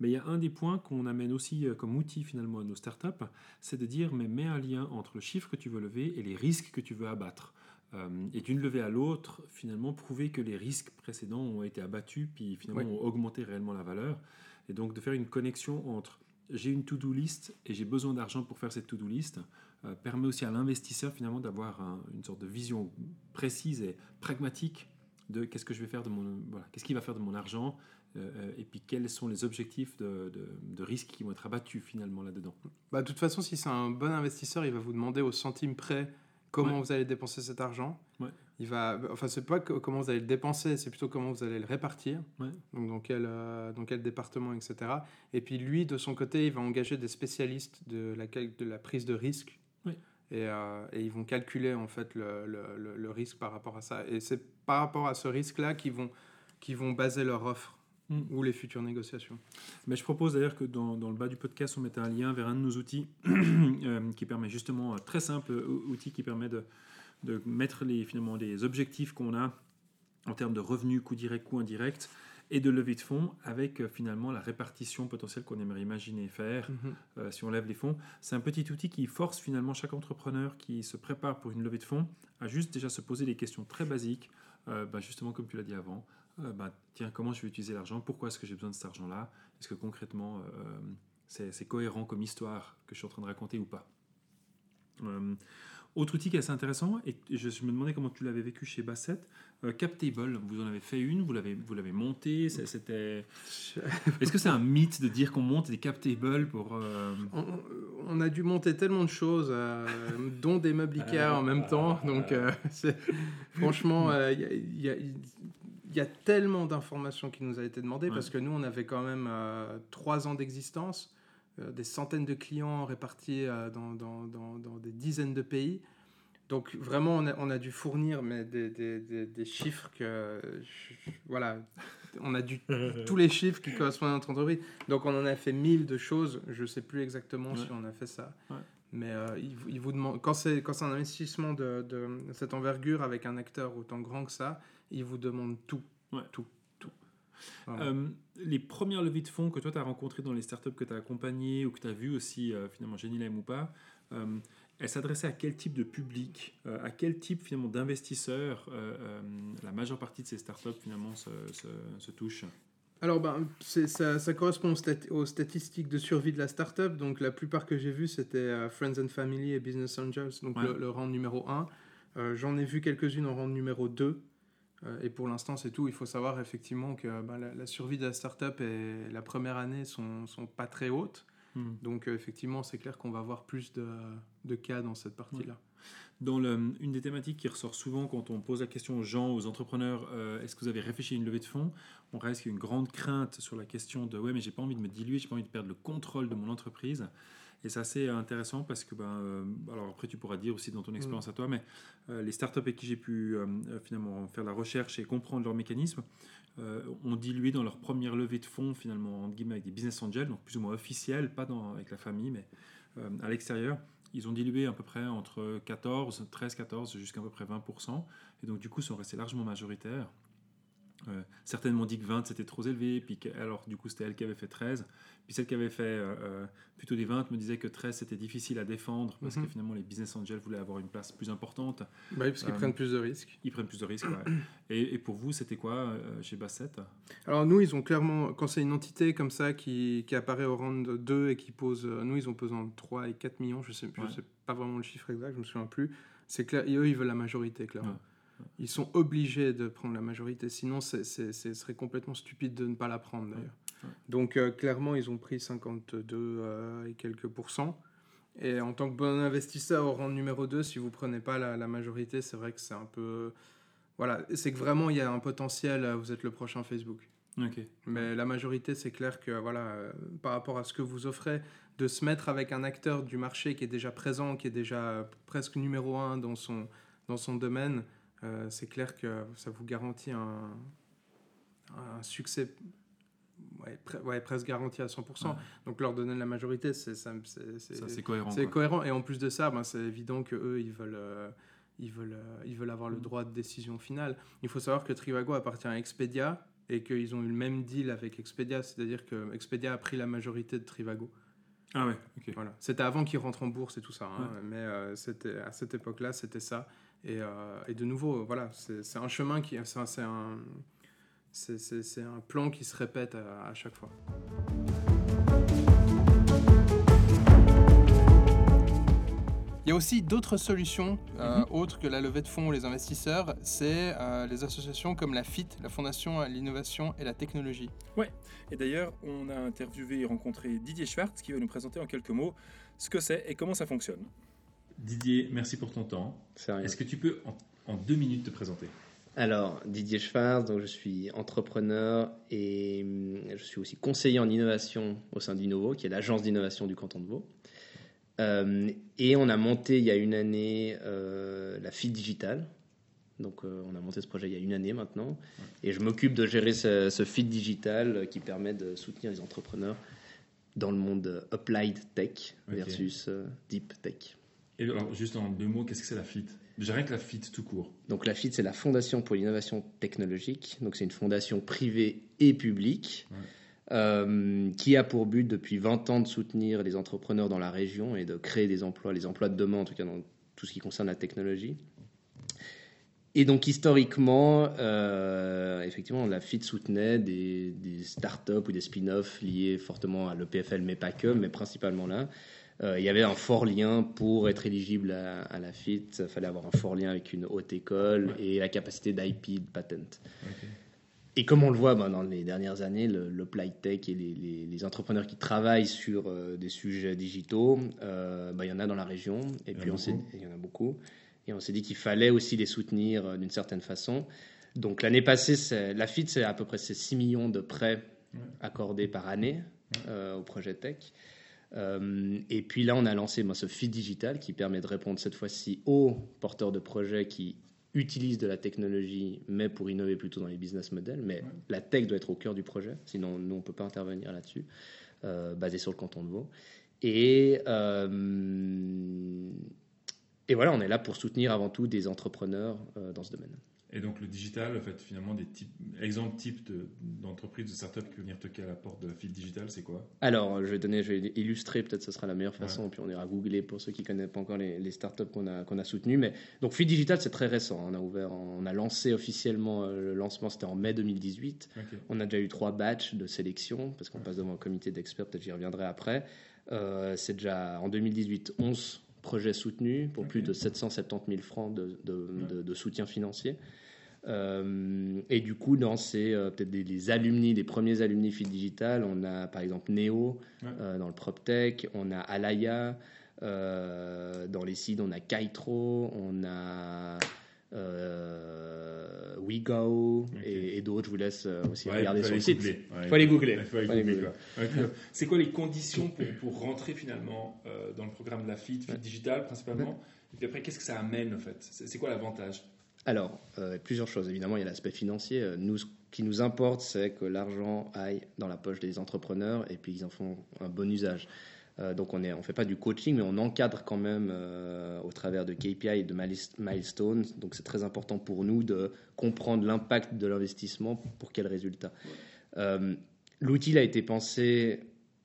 Mais il y a un des points qu'on amène aussi euh, comme outil finalement à nos startups, c'est de dire mais mets un lien entre le chiffre que tu veux lever et les risques que tu veux abattre. Euh, et d'une levée à l'autre, finalement, prouver que les risques précédents ont été abattus, puis finalement Oui. ont augmenté réellement la valeur. Et donc de faire une connexion entre j'ai une to-do list et j'ai besoin d'argent pour faire cette to-do list, euh, permet aussi à l'investisseur finalement d'avoir un- une sorte de vision précise et pragmatique de qu'est-ce que je vais faire de mon voilà, qu'est-ce qu'il va faire de mon argent euh, et puis quels sont les objectifs de, de, de risques qui vont être abattus finalement là-dedans. Bah, de toute façon, si c'est un bon investisseur, il va vous demander au centime près comment Ouais. vous allez dépenser cet argent. Ouais. Il va, enfin, c'est pas que- comment vous allez le dépenser, c'est plutôt comment vous allez le répartir. Ouais. Donc dans quel, euh, dans quel département, etc. Et puis lui, de son côté, il va engager des spécialistes de la, cal- de la prise de risque. Et, euh, et ils vont calculer en fait le, le- le- le risque par rapport à ça. Et c'est par rapport à ce risque-là qu'ils vont, qu'ils vont baser leur offre Mm. ou les futures négociations. Mais je propose d'ailleurs que dans, dans le bas du podcast, on mette un lien vers un de nos outils (clears throat) euh, qui permet justement, un très simple ou- outil qui permet de, de mettre les, finalement les objectifs qu'on a en termes de revenus, coûts directs, coûts indirects, et de levée de fonds avec euh, finalement la répartition potentielle qu'on aimerait imaginer faire Mhm. euh, si on lève les fonds. C'est un petit outil qui force finalement chaque entrepreneur qui se prépare pour une levée de fonds à juste déjà se poser des questions très basiques, euh, bah, justement comme tu l'as dit avant. Euh, bah, tiens, comment je vais utiliser l'argent? Pourquoi est-ce que j'ai besoin de cet argent-là? Est-ce que concrètement, euh, c'est cohérent comme histoire que je suis en train de raconter ou pas? Euh, autre outil qui est assez intéressant, et je, je me demandais comment tu l'avais vécu chez Bassett, Captable, vous en avez fait une, vous l'avez vous l'avez monté, c'est- c'était... Est-ce que c'est un mythe de dire qu'on monte des Captables pour... On, on a dû monter tellement de choses, dont des meubles Ikea en même temps. Donc, c'est- franchement, il y a- il y, a- il y a tellement d'informations qui nous a été demandées Ouais. parce que nous, on avait quand même euh, trois ans d'existence, euh, des centaines de clients répartis euh, dans, dans- dans- dans des dizaines de pays. Donc, vraiment, on a, on a dû fournir mais des, des- des- des chiffres que. je- voilà. On a dû (laughs) tous les chiffres qui correspondent à notre entreprise. Donc on en a fait 1000 de choses. Je sais plus exactement Ouais. si on a fait ça. Ouais. Mais euh, il, il vous demande quand c'est quand c'est un investissement de, de cette envergure avec un acteur autant grand que ça, il vous demande tout, Ouais. tout, tout. Euh, les premières levées de fonds que toi tu as rencontrées dans les startups que tu as accompagnées ou que tu as vues aussi, euh, finalement, Genilem ou pas, euh, elles s'adressaient à quel type de public, euh, à quel type finalement d'investisseurs la majeure partie de ces startups finalement se, se, se touchent? Alors, ben, ça, ça correspond aux, stat- aux statistiques de survie de la startup. Donc, la plupart que j'ai vues, c'était euh, Friends and Family et Business Angels, donc Ouais. le, le rang numéro 1. J'en ai vu quelques-unes en rang numéro 2. Euh, et pour l'instant, c'est tout. Il faut savoir effectivement que ben, la, la survie de la startup et la première année sont, sont pas très hautes. Hmm. Donc, euh, effectivement, c'est clair qu'on va avoir plus de, de cas dans cette partie-là. Dans le- une des thématiques qui ressort souvent quand on pose la question aux gens, aux entrepreneurs, euh, est-ce que vous avez réfléchi à une levée de fonds? On reste une grande crainte sur la question de ouais, mais j'ai pas envie de me diluer, j'ai pas envie de perdre le contrôle de mon entreprise. Et c'est assez intéressant parce que, ben, euh, alors après tu pourras dire aussi dans ton expérience Mm. à toi, mais euh, les startups avec qui j'ai pu finalement faire la recherche et comprendre leurs mécanismes ont dilué dans leur première levée de fonds finalement, entre guillemets, avec des business angels, donc plus ou moins officiels, pas dans, avec la famille, mais à l'extérieur. Ils ont dilué à peu près entre 14, 13, 14 jusqu'à peu près 20%. Et donc du coup sont restés largement majoritaires. Euh, certaines m'ont dit que 20 c'était trop élevé, puis que- alors du coup c'était elle qui avait fait 13. Puis celle qui avait fait euh, euh, plutôt des 20 me disait que 13 c'était difficile à défendre parce Mhm. que finalement les business angels voulaient avoir une place plus importante. Bah oui, parce qu'ils Euh, prennent plus de risques. Ils prennent plus de risques. ouais. (clears throat) et, et pour vous c'était quoi chez Bassett Alors nous, ils ont clairement, quand c'est une entité comme ça qui, qui apparaît au rang de 2 et qui pose, nous, ils ont pesé entre 3 et 4 millions, je sais, je Ouais. sais pas vraiment le chiffre exact, je me souviens plus. C'est clair, et eux, ils veulent la majorité, clairement. Ouais. Ils sont obligés de prendre la majorité, sinon ce serait complètement stupide de ne pas la prendre, d'ailleurs. Donc euh, clairement, ils ont pris 52 euh, et quelques pourcents. Et en tant que bon investisseur au rang numéro 2, si vous prenez pas la, la majorité, c'est vrai que c'est un peu... Voilà, c'est que vraiment, il y a un potentiel, euh, vous êtes le prochain Facebook. Ok. Mais la majorité, c'est clair que voilà, euh, par rapport à ce que vous offrez, de se mettre avec un acteur du marché qui est déjà présent, qui est déjà presque numéro un dans son, dans son domaine, c'est clair que ça vous garantit un, un succès ouais, pre- ouais, presque garanti à 100%. Ouais. Donc leur donner la majorité, c'est cohérent. c'est cohérent. Et en plus de ça, ben, c'est évident que eux, ils veulent, euh, ils veulent, euh, ils veulent avoir le Mm. droit de décision finale. Il faut savoir que Trivago appartient à Expedia et qu'ils ont eu le même deal avec Expedia, c'est-à-dire que Expedia a pris la majorité de Trivago. Ah ouais. Ok. Voilà. C'était avant qu'ils rentrent en bourse et tout ça, hein, mais euh, c'était à cette époque-là, c'était ça. Et, euh, et de nouveau, voilà, c'est un chemin qui, c'est un, c'est un, plan qui se répète à- à chaque fois. Il y a aussi d'autres solutions euh, Mhm. autres que la levée de fonds ou les investisseurs. C'est euh, les associations comme la FIT, la Fondation à l'innovation et la technologie. Et d'ailleurs, on a interviewé et rencontré Didier Schwartz qui va nous présenter en quelques mots ce que c'est et comment ça fonctionne. Didier, merci pour ton temps. Est-ce que tu peux en, en deux minutes te présenter? Alors, Didier Schwartz, donc je suis entrepreneur et hum, je suis aussi conseiller en innovation au sein d'Innovo, qui est l'agence d'innovation du canton de Vaud. Euh, et on a monté il y a une année euh, la FIT Digital. Donc, euh, on a monté ce projet il y a une année maintenant. Et je m'occupe de gérer ce, ce FIT Digital qui permet de soutenir les entrepreneurs dans le monde applied tech versus deep tech. Et alors, juste en deux mots, qu'est-ce que c'est la FIT? Déjà rien que la FIT tout court. Donc la FIT, c'est la Fondation pour l'innovation technologique. Donc c'est une fondation privée et publique Ouais. euh, qui a pour but depuis 20 ans de soutenir les entrepreneurs dans la région et de créer des emplois, les emplois de demain en tout cas dans tout ce qui concerne la technologie. Et donc historiquement, euh, effectivement, la FIT soutenait des, des startups ou des spin-offs liés fortement à l'EPFL, mais pas que, mais principalement là. Euh, il y avait un fort lien pour être éligible à, à la FIT. Il fallait avoir un fort lien avec une haute école et la capacité d'IP, de patent. Et comme on le voit ben, dans les dernières années, le, le Play Tech et les, les- les entrepreneurs qui travaillent sur euh, des sujets digitaux, euh, ben, il y en a dans la région. Et Il puis on s'est, il y en a beaucoup. Et on s'est dit qu'il fallait aussi les soutenir d'une certaine façon. Donc l'année passée, la FIT, c'est à peu près ces 6 millions de prêts Ouais. accordés par année au projet Tech. Euh, et puis là, on a lancé ben, ce FIT digital qui permet de répondre cette fois-ci aux porteurs de projets qui utilisent de la technologie, mais pour innover plutôt dans les business models. Mais la tech doit être au cœur du projet, sinon nous, on ne peut pas intervenir là-dessus, euh, basé sur le canton de Vaud. Et, euh, et voilà, on est là pour soutenir avant tout des entrepreneurs euh, dans ce domaine. Et donc le digital, en fait, finalement, des types, exemples types de- d'entreprises, de, startups qui peuvent venir toquer à la porte de la FIT Digital, c'est quoi? Alors, je vais donner, je vais illustrer, peut-être ce sera la meilleure façon, puis on ira googler pour ceux qui connaissent pas encore les, les startups qu'on a, qu'on a soutenues. Mais donc, Fit Digital, c'est très récent. On a ouvert, on a lancé officiellement euh, le lancement, c'était en mai 2018. Ok. On a déjà eu trois batchs de sélection parce qu'on passe devant un comité d'experts. Peut-être j'y reviendrai après. Euh, c'est déjà en 2018 11 projets soutenus pour plus de 770 000 francs de, de- de- de soutien financier. Euh, et du coup, dans ces euh, peut-être des, alumni, les premiers alumni Fit Digital, on a par exemple Neo Ouais. euh, dans le PropTech, on a Alaya, dans les seeds, on a Kaitro, on a euh, WeGo et, et d'autres. Je vous laisse euh, aussi Ouais, regarder sur le site. googler. Ouais. Faut aller googler. (laughs) C'est quoi les conditions pour, pour rentrer finalement euh, dans le programme de la FIT, FIT. Digital principalement Et puis après, qu'est-ce que ça amène en fait? C'est quoi l'avantage? Alors, euh, plusieurs choses. Évidemment, il y a l'aspect financier. Nous, ce qui nous importe, c'est que l'argent aille dans la poche des entrepreneurs et puis ils en font un bon usage. Euh, donc, on ne on fait pas du coaching, mais on encadre quand même euh, au travers de KPI et de milestones. Donc, c'est très important pour nous de comprendre l'impact de l'investissement pour quel résultat. Euh, L'outil a été pensé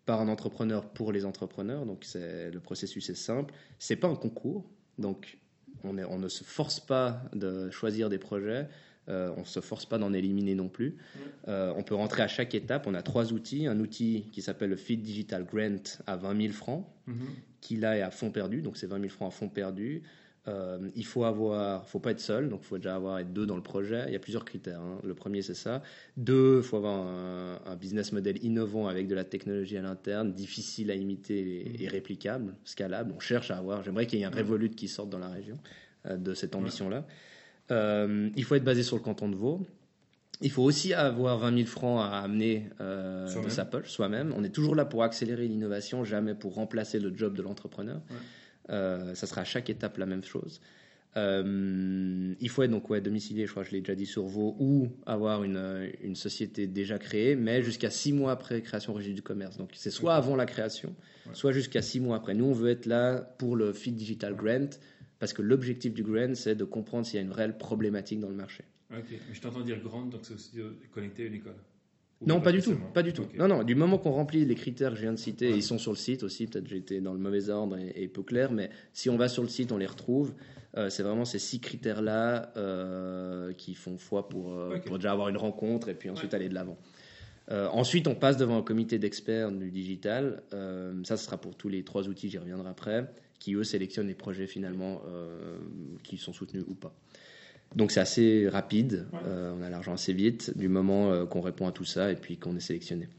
par un entrepreneur pour les entrepreneurs. Donc, le processus est simple. C'est pas un concours. Donc, on ne se force pas de choisir des projets, euh, on ne se force pas d'en éliminer non plus. Euh, on peut rentrer à chaque étape. On a trois outils. Un outil qui s'appelle le Fit Digital Grant à 20 000 francs, qui là est à fond perdu, donc c'est 20 000 francs à fond perdu. Euh, il faut avoir, faut pas être seul, donc il faut déjà avoir être deux dans le projet. Il y a plusieurs critères. hein. Le premier c'est ça. Deux, il faut avoir un, un business model innovant avec de la technologie à l'interne, difficile à imiter et, et réplicable, scalable. On cherche à avoir. J'aimerais qu'il y ait un Revolut qui sorte dans la région euh, de cette ambition-là. Euh, il faut être basé sur le canton de Vaud. Il faut aussi avoir 20 000 francs à amener euh, de sa poche soi-même. On est toujours là pour accélérer l'innovation, jamais pour remplacer le job de l'entrepreneur. Ouais. Euh, ça sera à chaque étape la même chose. Euh, il faut être donc ouais, domicilié, je crois que je l'ai déjà dit sur Vaud, ou avoir une, une société déjà créée, mais jusqu'à six mois après création au registre du commerce. Donc c'est soit avant la création, Ouais. soit jusqu'à six mois après. Nous, on veut être là pour le Fit Digital Grant, parce que l'objectif du grant, c'est de comprendre s'il y a une réelle problématique dans le marché. Ok, mais je t'entends dire grande, donc c'est aussi euh, connecté à une école Ou Non, pas du tout, pas du tout. Non, non, du moment qu'on remplit les critères que je viens de citer, Ouais. ils sont sur le site aussi, peut-être j'ai été dans le mauvais ordre et, et peu clair, mais si on va sur le site, on les retrouve. Euh, c'est vraiment ces six critères-là euh, qui font foi pour, euh, déjà avoir une rencontre et puis ensuite aller de l'avant. Ensuite, on passe devant un comité d'experts du digital. Ça, ce sera pour tous les trois outils, j'y reviendrai après, qui eux sélectionnent les projets finalement euh, qui sont soutenus ou pas. Donc c'est assez rapide, Ouais. euh, on a l'argent assez vite du moment euh, qu'on répond à tout ça et puis qu'on est sélectionné.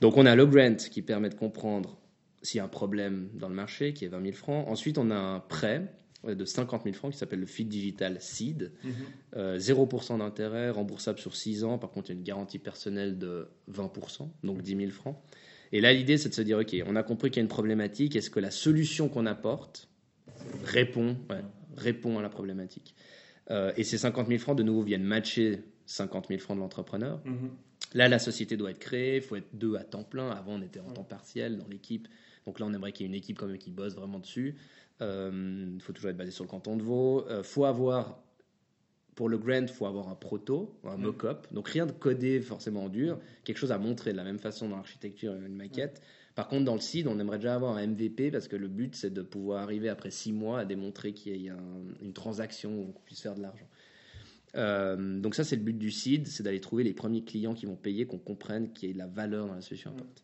Donc on a le grant qui permet de comprendre s'il y a un problème dans le marché, qui est 20 000 francs. Ensuite, on a un prêt de 50 000 francs qui s'appelle le Fit Digital Seed. Mhm. Euh, 0% d'intérêt, remboursable sur 6 ans. Par contre, il y a une garantie personnelle de 20%, donc 10 000 francs. Et là, l'idée, c'est de se dire, OK, on a compris qu'il y a une problématique. Est-ce que la solution qu'on apporte répond, ouais, répond à la problématique Euh, Et ces 50 000 francs, de nouveau, viennent matcher 50 000 francs de l'entrepreneur. Mhm. Là, la société doit être créée, il faut être deux à temps plein. Avant, on était en temps partiel dans l'équipe. Donc là, on aimerait qu'il y ait une équipe quand même qui bosse vraiment dessus. Euh, Il faut toujours être basé sur le canton de Vaud. Il faut avoir, pour le grant, il faut avoir un proto, un Mm. mock-up. Donc rien de codé forcément en dur, quelque chose à montrer de la même façon dans l'architecture, une maquette. Par contre, dans le seed, on aimerait déjà avoir un MVP parce que le but, c'est de pouvoir arriver après six mois à démontrer qu'il y a un- une transaction où on puisse faire de l'argent. Euh, donc ça, c'est le but du seed, c'est d'aller trouver les premiers clients qui vont payer, qu'on comprenne qu'il y ait de la valeur dans la solution apportée.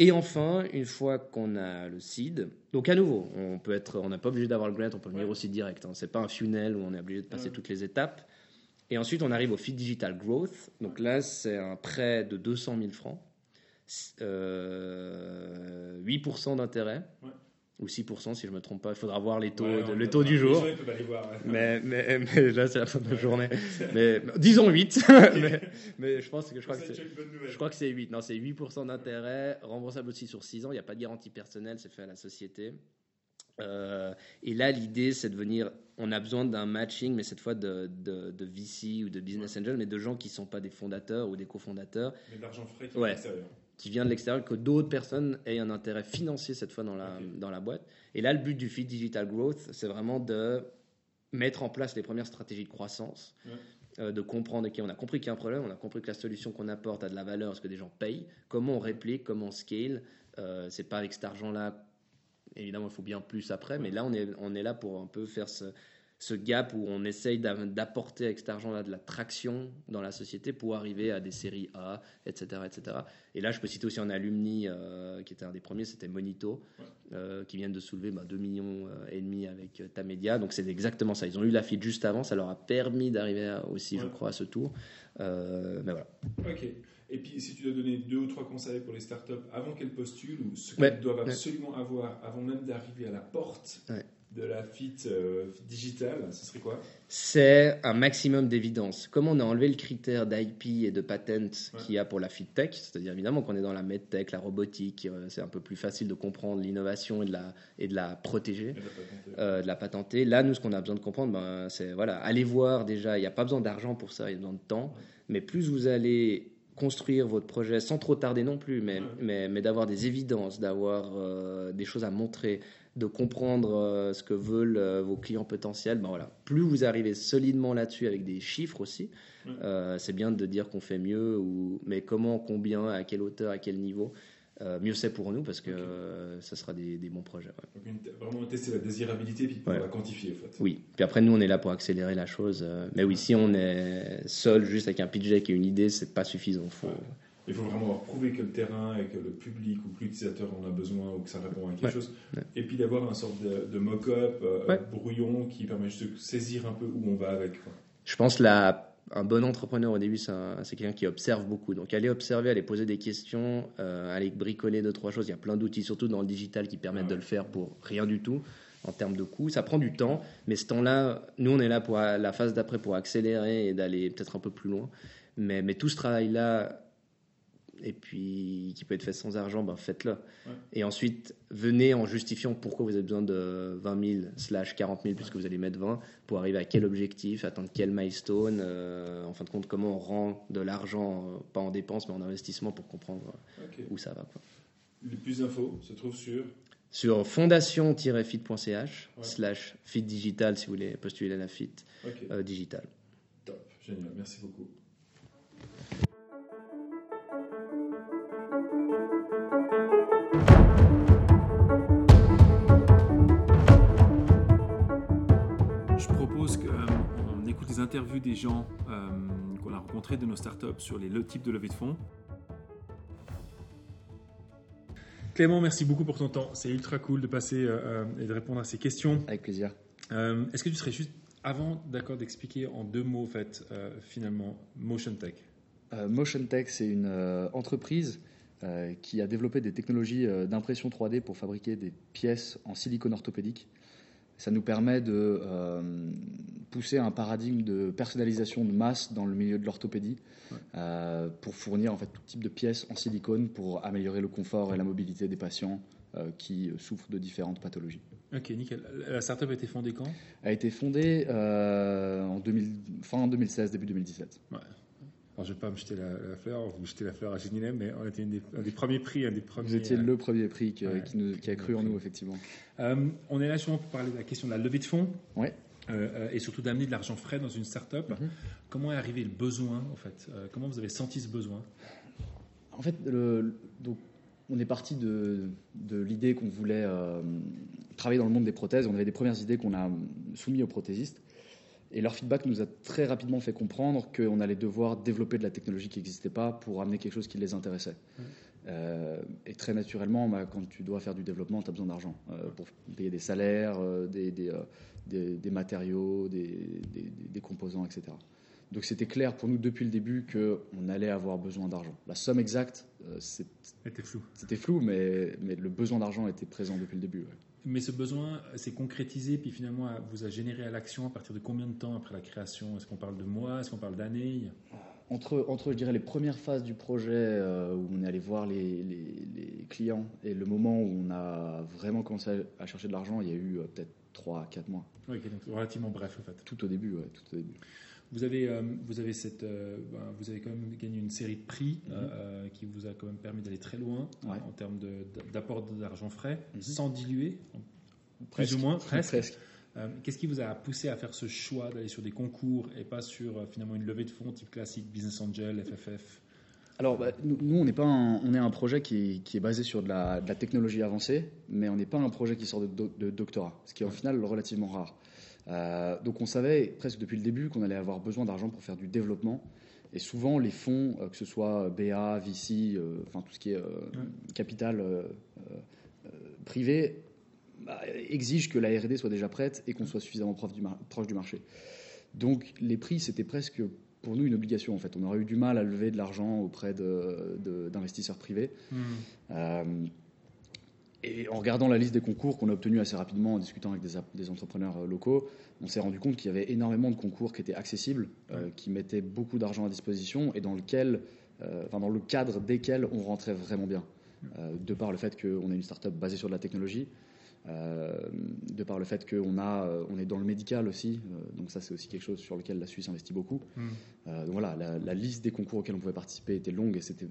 Et enfin, une fois qu'on a le seed, donc à nouveau, on peut être, on n'a pas obligé d'avoir le grant, on peut venir Ouais. au seed direct. Hein, c'est pas un funnel où on est obligé de passer Ouais. toutes les étapes. Et ensuite, on arrive au Fit Digital Growth. Donc là, c'est un prêt de 200 000 francs, euh, 8% d'intérêt, Ouais. Ou 6% si je me trompe pas. Il faudra voir les taux, Ouais, de- on le taux du jour. voir, ouais. Mais, mais, mais là, c'est la fin de la journée. (laughs) Mais disons 8. (laughs) mais, mais je pense que je crois que. Je crois que c'est 8. Non, c'est 8% d'intérêt, remboursable aussi sur 6 ans. Il n'y a pas de garantie personnelle, c'est fait à la société. Euh, et là, l'idée, c'est de venir. On a besoin d'un matching, mais cette fois de, de, de VC ou de business angel, mais de gens qui ne sont pas des fondateurs ou des cofondateurs, Mais de l'argent frais qui Ouais. est. qui viennent de l'extérieur, que d'autres personnes aient un intérêt financier cette fois dans la, dans la boîte. Et là, le but du Fit Digital Growth, c'est vraiment de mettre en place les premières stratégies de croissance, Ouais. euh, de comprendre, ok, on a compris qu'il y a un problème, on a compris que la solution qu'on apporte a de la valeur, est-ce que des gens payent, comment on réplique, comment on scale. Euh, c'est pas avec cet argent-là, évidemment, il faut bien plus après, mais là, on est, on est là pour un peu faire ce, ce gap où on essaye d'a- d'apporter avec cet argent-là de la traction dans la société pour arriver à des séries A, etc. etc. Et là, je peux citer aussi un alumni euh, qui était un des premiers, c'était Monito, euh, qui vient de soulever bah, 2 millions euh, et demi avec Tamedia. Donc c'est exactement ça. Ils ont eu la file juste avant, ça leur a permis d'arriver aussi, je crois, à ce tour. Euh, mais voilà. Ok. Et puis, si tu dois donner deux ou trois conseils pour les startups avant qu'elles postulent ou ce Ouais, qu'elles doivent ouais. absolument avoir avant même d'arriver à la porte Ouais. De la fit, euh, digitale, ce serait quoi? C'est un maximum d'évidence. Comme on a enlevé le critère d'IP et de patent Ouais. qu'il y a pour la fit tech, c'est-à-dire évidemment qu'on est dans la medtech, la robotique, euh, c'est un peu plus facile de comprendre l'innovation et de la, et de la protéger. Et de la patenter. euh, de la patenter. Là, nous, ce qu'on a besoin de comprendre, ben, c'est voilà, allez voir déjà. Il n'y a pas besoin d'argent pour ça, il y a besoin de temps. Mais plus vous allez construire votre projet sans trop tarder non plus, mais, Ouais. mais, mais d'avoir des évidences, d'avoir euh, des choses à montrer, de comprendre euh, ce que veulent euh, vos clients potentiels, ben voilà. Plus vous arrivez solidement là-dessus avec des chiffres aussi, Ouais. c'est bien de dire qu'on fait mieux, ou, mais comment, combien, à quelle hauteur, à quel niveau. Euh, mieux c'est pour nous parce que euh, ça sera des, des bons projets. ouais. Donc, vraiment tester la désirabilité puis Ouais. la quantifier en fait. Oui, puis après nous on est là pour accélérer la chose. euh, Mais oui, si on est seul juste avec un pitch deck et une idée, c'est pas suffisant. Faut... Ouais. Il faut vraiment avoir prouvé que le terrain et que le public ou que l'utilisateur en a besoin ou que ça répond à quelque chose. Et puis d'avoir un sorte de, de mock-up brouillon qui permet juste de saisir un peu où on va avec. quoi. Je pense là, un bon entrepreneur au début, c'est un- c'est quelqu'un qui observe beaucoup. Donc aller observer, aller poser des questions, euh, aller bricoler deux trois choses. Il y a plein d'outils, surtout dans le digital, qui permettent Ah ouais. de le faire pour rien du tout en termes de coûts. Ça prend du temps, mais ce temps-là, nous on est là pour la phase d'après pour accélérer et d'aller peut-être un peu plus loin. Mais, mais tout ce travail-là, et puis qui peut être fait sans argent, ben faites-le. Ouais. Et ensuite, venez en justifiant pourquoi vous avez besoin de 20 000 slash 40 000, puisque vous allez mettre 20, pour arriver à quel objectif, atteindre quel milestone, euh, en fin de compte, comment on rend de l'argent, euh, pas en dépenses, mais en investissement pour comprendre euh, où ça va. Quoi. Les plus d'infos se trouvent sur. Sur fondation-fit.ch, Ouais. slash fit digital, si vous voulez postuler à la fit euh, digital. top, génial, merci beaucoup. Les interviews des gens euh, qu'on a rencontrés de nos startups sur les le types de levée de fonds. Clément, merci beaucoup pour ton temps. C'est ultra cool de passer euh, euh, et de répondre à ces questions. Avec plaisir. Euh, Est-ce que tu serais juste, avant d'accord, d'expliquer en deux mots, en fait, euh, finalement, Motion Tech? Euh, Motion Tech, c'est une euh, entreprise euh, qui a développé des technologies euh, d'impression 3D pour fabriquer des pièces en silicone orthopédique. Ça nous permet de euh, pousser un paradigme de personnalisation de masse dans le milieu de l'orthopédie euh, pour fournir en fait tout type de pièces en silicone pour améliorer le confort et la mobilité des patients euh, qui souffrent de différentes pathologies. Ok, nickel. La startup a été fondée quand? A été fondée euh, en 2000 fin 2016, début 2017. Ouais. Alors, je ne vais pas me jeter la, la fleur, vous jetez la fleur à Génilem, mais on était des, un des premiers prix, un des premiers. Vous étiez euh, le premier prix qui, ouais, qui nous- qui a cru en nous, effectivement. Euh, on est là justement pour parler de la question de la levée de fonds. Ouais. Euh, et surtout d'amener de l'argent frais dans une start-up. Mhm. Comment est arrivé le besoin, en fait? Euh, Comment vous avez senti ce besoin? En fait, le- donc, on est parti de, de l'idée qu'on voulait travailler dans le monde des prothèses. On avait des premières idées qu'on a soumises aux prothésistes. Et leur feedback nous a très rapidement fait comprendre qu'on allait devoir développer de la technologie qui n'existait pas pour amener quelque chose qui les intéressait. Euh, et très naturellement, bah, quand tu dois faire du développement, tu as besoin d'argent euh, pour payer des salaires, euh, des, des, des- des matériaux, des, composants, etc. Donc c'était clair pour nous depuis le début qu'on allait avoir besoin d'argent. La somme exacte, C'était flou. c'était flou, mais, mais le besoin d'argent était présent depuis le début. ouais. Mais ce besoin s'est concrétisé, puis finalement vous a généré à l'action à partir de combien de temps après la création? Est-ce qu'on parle de mois? Est-ce qu'on parle d'années? Entre, entre, je dirais, les premières phases du projet euh, où on est allé voir les, les- les clients et le moment où on a vraiment commencé à, à chercher de l'argent, il y a eu euh, peut-être 3 à 4 mois. Ok, donc relativement bref en fait. Tout au début, ouais, tout au début. Vous avez, euh, vous avez cette, euh, ben, vous avez quand même gagné une série de prix Mhm. euh, qui vous a quand même permis d'aller très loin Ouais. en termes d'apport d'argent frais, Mhm. sans diluer, plus Presque. ou moins, presque. Presque. Qu'est-ce qui vous a poussé à faire ce choix d'aller sur des concours et pas sur finalement une levée de fonds type classique, Business Angel, FFF Alors, bah, nous, on n'est pas un, on est un projet qui, qui est basé sur de la, de la technologie avancée, mais on n'est pas un projet qui sort de, de doctorat, ce qui est au final relativement rare. Euh, donc, on savait presque depuis le début qu'on allait avoir besoin d'argent pour faire du développement. Et souvent, les fonds, euh, que ce soit BA, VC, euh, enfin tout ce qui est euh, capital euh, euh, privé, bah, exigent que la R&D soit déjà prête et qu'on soit suffisamment proche du, mar- proche du marché. Donc, les prix, c'était presque pour nous une obligation en fait. On aurait eu du mal à lever de l'argent auprès de- de- d'investisseurs privés. Euh, et en regardant la liste des concours qu'on a obtenus assez rapidement en discutant avec des, entrepreneurs euh, locaux, on s'est rendu compte qu'il y avait énormément de concours qui étaient accessibles, euh, qui mettaient beaucoup d'argent à disposition et dans, lequel, euh, enfin, dans le cadre desquels on rentrait vraiment bien. Euh, de par le fait qu'on est une start-up basée sur de la technologie, de par le fait qu'on a, euh, on est dans le médical aussi, euh, donc ça c'est aussi quelque chose sur lequel la Suisse investit beaucoup. Mm. Euh, donc voilà, la, la liste des concours auxquels on pouvait participer était longue et c'était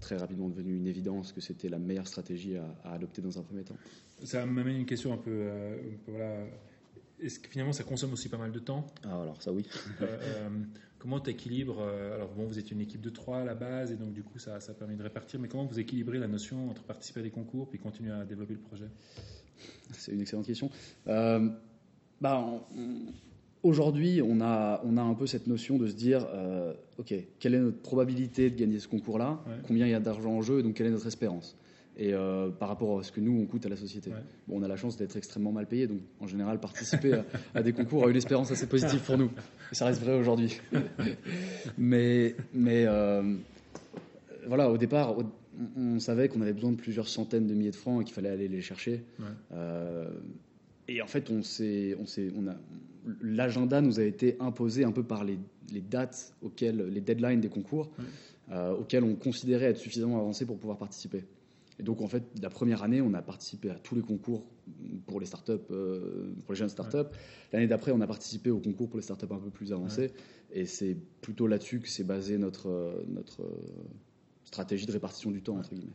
très rapidement devenu une évidence que c'était la meilleure stratégie à, à adopter dans un premier temps. Ça m'amène une question un peu. euh, voilà. Est-ce que finalement ça consomme aussi pas mal de temps? Ah, alors ça oui. Euh, euh, Comment tu équilibres Alors, bon, vous êtes une équipe de trois à la base, et donc du coup, ça, ça permet de répartir. Mais comment vous équilibrez la notion entre participer à des concours puis continuer à développer le projet? C'est une excellente question. Euh, bah, Aujourd'hui, on a, on a un peu cette notion de se dire, euh, OK, quelle est notre probabilité de gagner ce concours-là? Ouais. Combien il y a d'argent en jeu et donc quelle est notre espérance? Et euh, par rapport à ce que nous, on coûte à la société. Ouais. Bon, on a la chance d'être extrêmement mal payé, donc en général, participer à, à des concours a une espérance assez positive pour nous. Et ça reste vrai aujourd'hui. (laughs) mais mais euh, voilà, au départ, on, on savait qu'on avait besoin de plusieurs centaines de milliers de francs et qu'il fallait aller les chercher. Ouais. Euh, et en fait, on s'est, on s'est, on a, l'agenda nous a été imposé un peu par les, les dates auxquelles, les deadlines des concours, Ouais. auxquels on considérait être suffisamment avancés pour pouvoir participer. Et donc, en fait, la première année, on a participé à tous les concours pour les startups, euh, pour les jeunes startups. L'année d'après, on a participé au concours pour les startups un peu plus avancées. Et c'est plutôt là-dessus que s'est basée notre, euh, notre euh, stratégie de répartition du temps, entre guillemets.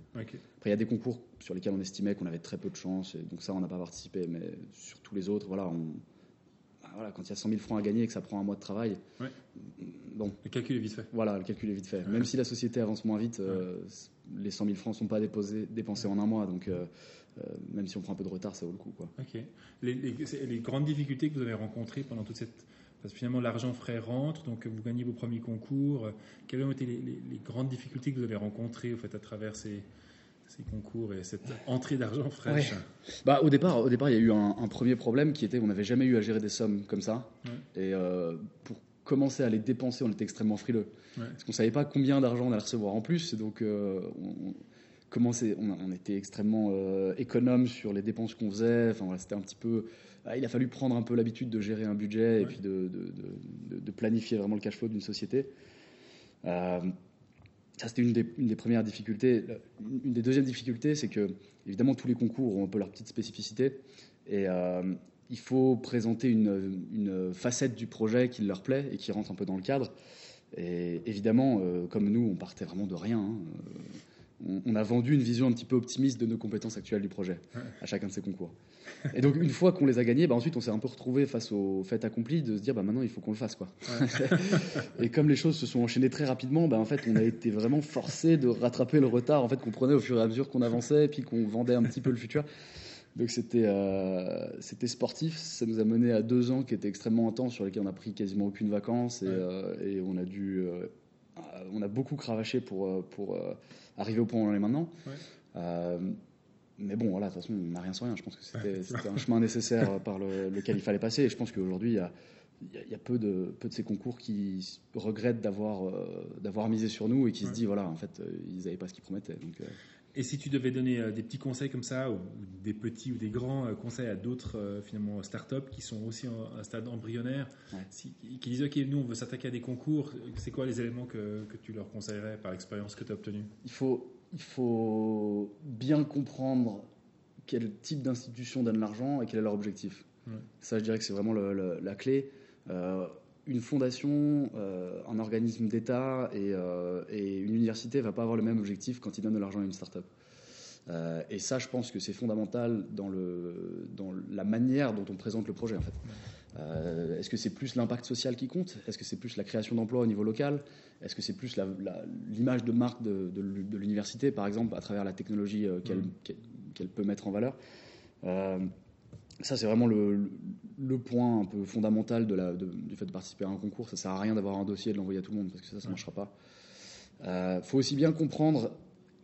Après, il y a des concours sur lesquels on estimait qu'on avait très peu de chance, et donc ça, on n'a pas participé. Mais sur tous les autres, voilà, on, voilà, quand il y a 100 000 francs à gagner et que ça prend un mois de travail, Ouais. bon, Le calcul est vite fait. voilà, le calcul est vite fait. Même si la société avance moins vite, euh, les 100 000 francs ne sont pas déposés, dépensés en un mois, donc euh, euh, même si on prend un peu de retard, ça vaut le coup. Quoi. Ok. Les, les- c'est- les grandes difficultés que vous avez rencontrées pendant toute cette. Parce que finalement, l'argent frais rentre, donc vous gagnez vos premiers concours. Quelles ont été les, les- les grandes difficultés que vous avez rencontrées au fait, à travers ces, ces concours et cette entrée d'argent fraîche Bah, au départ, au départ, il y a eu un, un premier problème qui était qu'on n'avait jamais eu à gérer des sommes comme ça. Ouais. Et euh, pour commencer à les dépenser, on était extrêmement frileux. Ouais. Parce qu'on savait pas combien d'argent on allait recevoir en plus. Et donc, euh, on, on commençait- on, on était extrêmement euh, économe sur les dépenses qu'on faisait. Enfin, voilà, c'était un petit peu. ah, il a fallu prendre un peu l'habitude de gérer un budget et puis de, de- de- de- de planifier vraiment le cash flow d'une société. Ça, c'était une des, premières difficultés. Une des deuxièmes difficultés, c'est que, évidemment, tous les concours ont un peu leur petite spécificité. Et euh, il faut présenter une, facette du projet qui leur plaît et qui rentre un peu dans le cadre. Et évidemment, euh, comme nous, on partait vraiment de rien. hein, on, a vendu une vision un petit peu optimiste de nos compétences actuelles du projet à chacun de ces concours. Et donc, une fois qu'on les a gagnés, bah, ensuite, on s'est un peu retrouvé face au fait accompli de se dire, bah, maintenant, il faut qu'on le fasse. Quoi. (laughs) et comme les choses se sont enchaînées très rapidement, bah, en fait, on a été vraiment forcé de rattraper le retard en fait, qu'on prenait au fur et à mesure qu'on avançait et puis qu'on vendait un petit peu le futur. Donc c'était euh, c'était sportif, ça nous a mené à deux ans qui étaient extrêmement intenses sur lesquels on a pris quasiment aucune vacances et, Ouais. euh, et on a dû euh, on a beaucoup cravaché pour pour arriver au point où on en est maintenant. Ouais. Euh, mais bon, voilà, de toute façon, on n'a rien sans rien. Je pense que c'était un chemin nécessaire par le- lequel il fallait passer. Et je pense qu'aujourd'hui, il y a, il y a- il y a peu, de, peu de ces concours qui regrettent d'avoir euh, misé sur nous et qui se disent, voilà, en fait, euh, ils n'avaient pas ce qu'ils promettaient. Donc, Et si tu devais donner euh, des petits conseils comme ça, ou, des petits ou des grands euh, conseils à d'autres euh, finalement startups qui sont aussi en un stade embryonnaire, Ouais. si- qui disent ok nous on veut s'attaquer à des concours, c'est quoi les éléments que, que tu leur conseillerais par l'expérience que tu as obtenue? Il faut, il faut bien comprendre quel type d'institution donne l'argent et quel est leur objectif. Ouais. Ça, je dirais que c'est vraiment le- le- la clé. Euh, une fondation, euh, un organisme d'État et, euh, et une université ne va pas avoir le même objectif quand ils donnent de l'argent à une start-up. Euh, et ça, je pense que c'est fondamental dans, le, dans la manière dont on présente le projet. En fait. Est-ce que c'est plus l'impact social qui compte? Est-ce que c'est plus la création d'emplois au niveau local? Est-ce que c'est plus l'image de marque de, de l'u- de l'université, par exemple, à travers la technologie euh, qu'elle peut mettre en valeur? Ça, c'est vraiment le, le point un peu fondamental de la, de- du fait de participer à un concours. Ça sert à rien d'avoir un dossier et de l'envoyer à tout le monde, parce que ça, ça ne marchera pas. Il faut aussi bien comprendre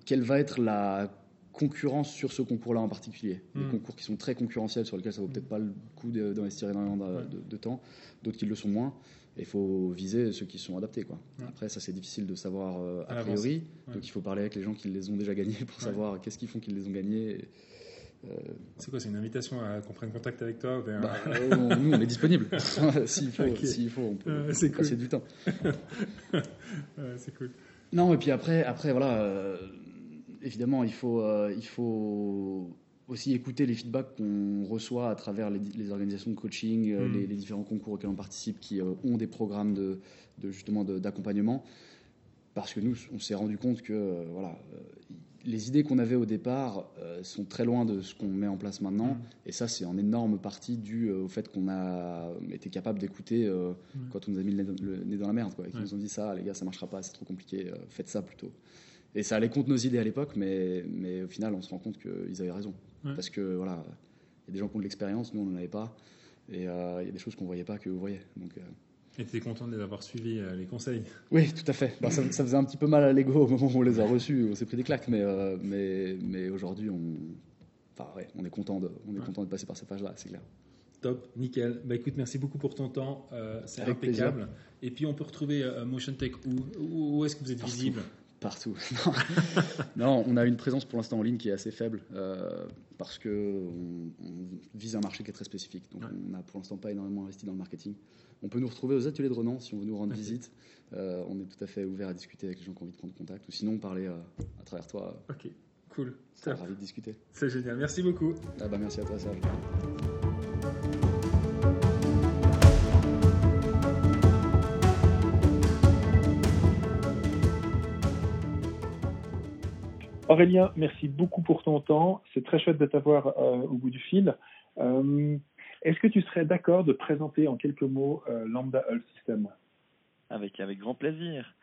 quelle va être la concurrence sur ce concours-là en particulier. Des Mm. concours qui sont très concurrentiels, sur lesquels ça vaut peut-être pas le coup d'investir énormément de, de- de temps, d'autres qui le sont moins. Et il faut viser ceux qui sont adaptés. Quoi. Ouais. Après, ça c'est difficile de savoir euh, a priori. Ouais. Donc il faut parler avec les gens qui les ont déjà gagnés pour Ouais. savoir qu'est-ce qui font qu'ils les ont gagnés C'est quoi C'est une invitation à qu'on prenne contact avec toi vers... Bah, on- nous, on est disponible. (laughs) (laughs) S'il faut, faut, on peut Euh, c'est passer cool. du temps. (laughs) C'est cool. Non, et puis après, après voilà, euh, évidemment, il faut, euh, il faut aussi écouter les feedbacks qu'on reçoit à travers les, les organisations de coaching, euh, Mm. les, les différents concours auxquels on participe qui euh, ont des programmes de, de justement d'accompagnement. Parce que nous, on s'est rendu compte que euh, voilà, euh, les idées qu'on avait au départ euh, sont très loin de ce qu'on met en place maintenant. Mm. Et ça, c'est en énorme partie dû euh, au fait qu'on a été capable d'écouter euh, Mm. quand on nous a mis le nez dans, le nez dans la merde. Quoi, et qu'ils nous ont dit ça, les gars, ça marchera pas, c'est trop compliqué, euh, faites ça plutôt. Et ça allait contre nos idées à l'époque, mais, mais au final, on se rend compte qu'ils avaient raison. Parce que voilà, il y a des gens qui ont de l'expérience, nous, on n'en avait pas. Et euh, il y a des choses qu'on voyait pas que vous voyez. Donc, euh, Et tu es content de les avoir suivis, euh, les conseils oui, tout à fait. Bah, ça, ça faisait un petit peu mal à l'ego au moment où on les a reçus, on s'est pris des claques, mais, euh, mais, mais aujourd'hui, on, enfin, ouais, on est content de, on est Ouais. content de passer par cette phase-là, c'est clair. Top, nickel. Bah écoute, merci beaucoup pour ton temps. euh, c'est impeccable. Et puis on peut retrouver euh, Motion Tech où Où, où est-ce que vous êtes Partout. visible? Partout. (laughs) non, on a une présence pour l'instant en ligne qui est assez faible euh, parce que on, on vise un marché qui est très spécifique. Donc Ouais. on n'a pour l'instant pas énormément investi dans le marketing. On peut nous retrouver aux ateliers de Renan si on veut nous rendre (laughs) visite. Euh, on est tout à fait ouvert à discuter avec les gens qui ont envie de prendre contact ou sinon parler euh, à travers toi. Ok, cool. Ravi de discuter. C'est génial. Merci beaucoup. Ah bah merci à toi Serge. Aurélien, merci beaucoup pour ton temps. C'est très chouette de t'avoir euh, au bout du fil. Euh, Est-ce que tu serais d'accord de présenter en quelques mots euh, Lambda Health System? Avec, avec grand plaisir.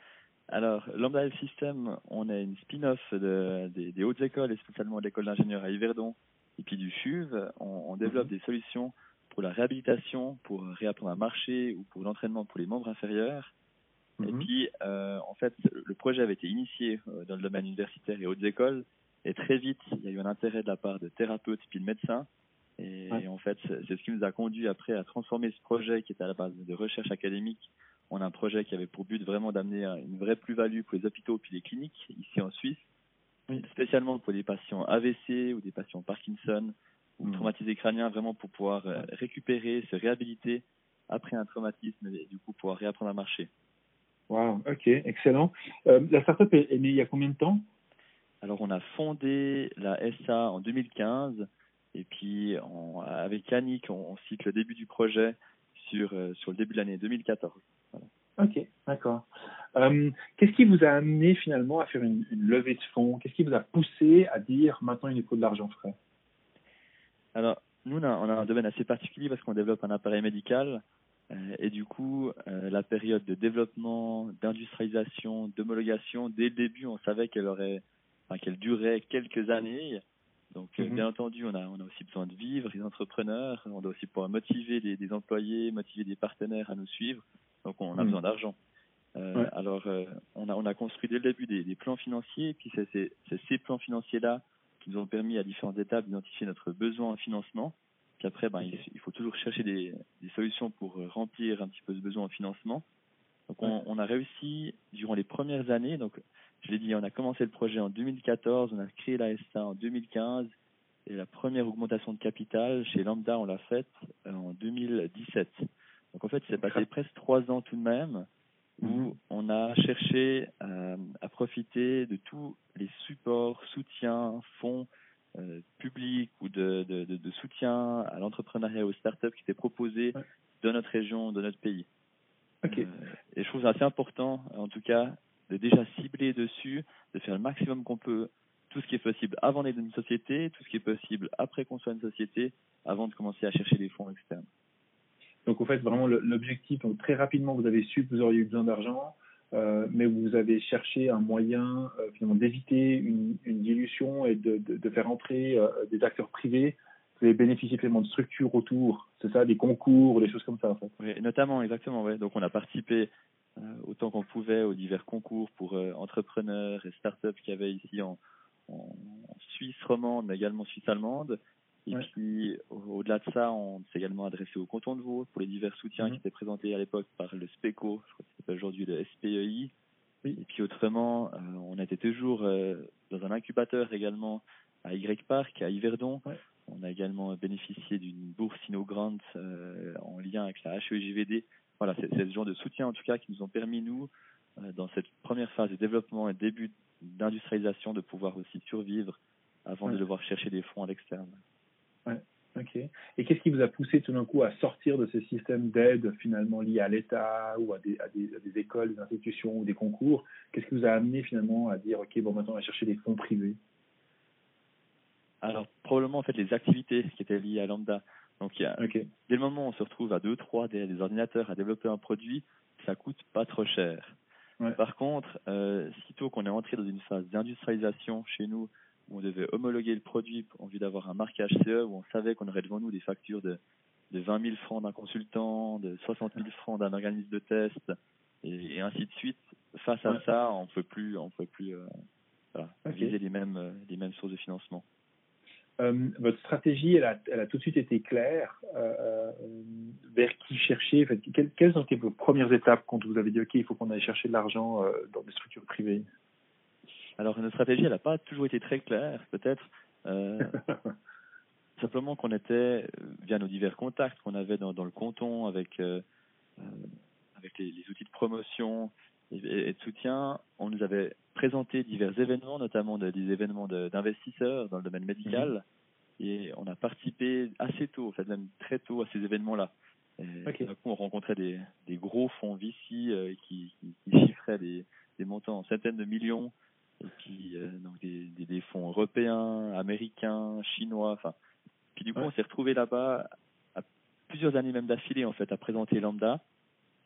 Alors, Lambda Health System, on est une spin-off de- des, des hautes écoles, et spécialement de l'école d'ingénieur à Yverdon et puis du CHUV. On, on développe des solutions pour la réhabilitation, pour réapprendre à marcher ou pour l'entraînement pour les membres inférieurs. Et Mhm. puis, euh, en fait, le projet avait été initié euh, dans le domaine universitaire et hautes écoles. Et très vite, il y a eu un intérêt de la part de thérapeutes puis de médecins. Et, Ouais. en fait, c'est ce qui nous a conduit après à transformer ce projet qui était à la base de recherche académique en un projet qui avait pour but vraiment d'amener un- une vraie plus-value pour les hôpitaux puis les cliniques ici en Suisse, spécialement pour des patients AVC ou des patients Parkinson ou Mhm. traumatisés crâniens, vraiment pour pouvoir euh, récupérer, se réhabiliter après un traumatisme et du coup pouvoir réapprendre à marcher. Wow, ok, excellent. Euh, la startup est, est née il y a combien de temps? Alors, on a fondé la SA en 2015 et puis on- avec Yannick, on, on cite le début du projet sur, euh, sur le début de l'année 2014. Ok, d'accord. Euh, Qu'est-ce qui vous a amené finalement à faire une, une levée de fonds? Qu'est-ce qui vous a poussé à dire maintenant il nous faut de l'argent frais? Alors, nous, on a, on a un domaine assez particulier parce qu'on développe un appareil médical. Euh, et du coup, euh, la période de développement, d'industrialisation, d'homologation, dès le début, on savait qu'elle aurait, enfin, qu'elle durait quelques années. Donc, euh, Mhm. bien entendu, on a, on a aussi besoin de vivre, les entrepreneurs. On doit aussi pouvoir motiver des, des employés, motiver des partenaires à nous suivre. Donc, on a Mhm. besoin d'argent. Euh, Ouais. Alors, euh, on, a, on a construit dès le début des, des plans financiers. Et puis, c'est ces plans financiers-là qui nous ont permis à différentes étapes d'identifier notre besoin en financement. Puis après, ben, il, il faut toujours chercher des, des solutions pour euh, remplir un petit peu ce besoin en financement. Donc on, on a réussi durant les premières années. Donc je l'ai dit, on a commencé le projet en 2014, on a créé la SA en 2015 et la première augmentation de capital chez Lambda, on l'a faite euh, en 2017. Donc en fait, c'est passé presque trois ans tout de même où Mhm. on a cherché euh, à profiter de tous les supports, soutiens, fonds euh, publics ou de, de, de, de soutien à l'entrepreneuriat et aux startups qui étaient proposés Ouais. dans notre région, dans notre pays. Euh, et je trouve ça assez important, en tout cas, de déjà cibler dessus, de faire le maximum qu'on peut, tout ce qui est possible avant d'être une société, tout ce qui est possible après qu'on soit une société, avant de commencer à chercher des fonds externes. Donc, au fait, vraiment, l'objectif, très rapidement, vous avez su que vous auriez eu besoin d'argent, euh, mais vous avez cherché un moyen, euh, d'éviter une, dilution et de, faire entrer euh, des acteurs privés. Vous avez bénéficié finalement de structures autour, c'est ça, des concours, des choses comme ça, en fait. Oui, notamment, exactement. Donc, on a participé autant qu'on pouvait aux divers concours pour entrepreneurs et startups qu'il y avait ici en Suisse romande, mais également Suisse allemande. Et Ouais. puis, au- au-delà de ça, on s'est également adressé au canton de Vaud pour les divers soutiens Mhm. qui étaient présentés à l'époque par le SPECO, je crois que c'est aujourd'hui le SPEI. Oui. Et puis, autrement, euh, on était toujours euh, dans un incubateur également à Y Park, à Yverdon. Ouais. On a également bénéficié d'une bourse InnoGrant euh, en lien avec la HEJVD. Voilà, c'est ce genre de soutien en tout cas qui nous ont permis, nous, euh, dans cette première phase de développement et début d'industrialisation, de pouvoir aussi survivre avant de devoir chercher des fonds à l'externe. Ok. Et qu'est-ce qui vous a poussé tout d'un coup à sortir de ces systèmes d'aide finalement liés à l'État ou à des, à, des, à des écoles, des institutions ou des concours? Qu'est-ce qui vous a amené finalement à dire ok bon maintenant on va chercher des fonds privés? Alors, probablement en fait les activités qui étaient liées à Lambda. Donc, il y a, Ok. dès le moment où on se retrouve à deux, trois des, des ordinateurs à développer un produit, ça coûte pas trop cher. Ouais. Par contre, euh, sitôt qu'on est entré dans une phase d'industrialisation chez nous, où on devait homologuer le produit en vue d'avoir un marquage CE, où on savait qu'on aurait devant nous des factures de, de 20 000 francs d'un consultant, de 60 000 francs d'un organisme de test, et, et ainsi de suite. Face à Ouais. ça, on peut plus, on peut plus euh, voilà, viser les mêmes, euh, les mêmes sources de financement. Euh, votre stratégie, elle a, elle a tout de suite été claire. Euh, vers qui chercher en fait, quelles, quelles ont été vos premières étapes quand vous avez dit OK, il faut qu'on aille chercher de l'argent euh, dans des structures privées? Alors notre stratégie, elle n'a pas toujours été très claire, peut-être. Euh, (laughs) simplement qu'on était, euh, via nos divers contacts qu'on avait dans, dans le canton avec, euh, avec les, les outils de promotion et, de soutien, on nous avait présenté divers événements, notamment de- des événements de- d'investisseurs dans le domaine médical. Et on a participé assez tôt, en fait même très tôt à ces événements-là. Et Ok. D'un coup, on rencontrait des, des gros fonds VC euh, qui, qui, qui chiffraient des, des montants en centaines de millions et puis euh, donc des, des, des fonds européens, américains, chinois. Enfin, puis du coup, Ouais. on s'est retrouvé là-bas à plusieurs années même d'affilée en fait à présenter Lambda.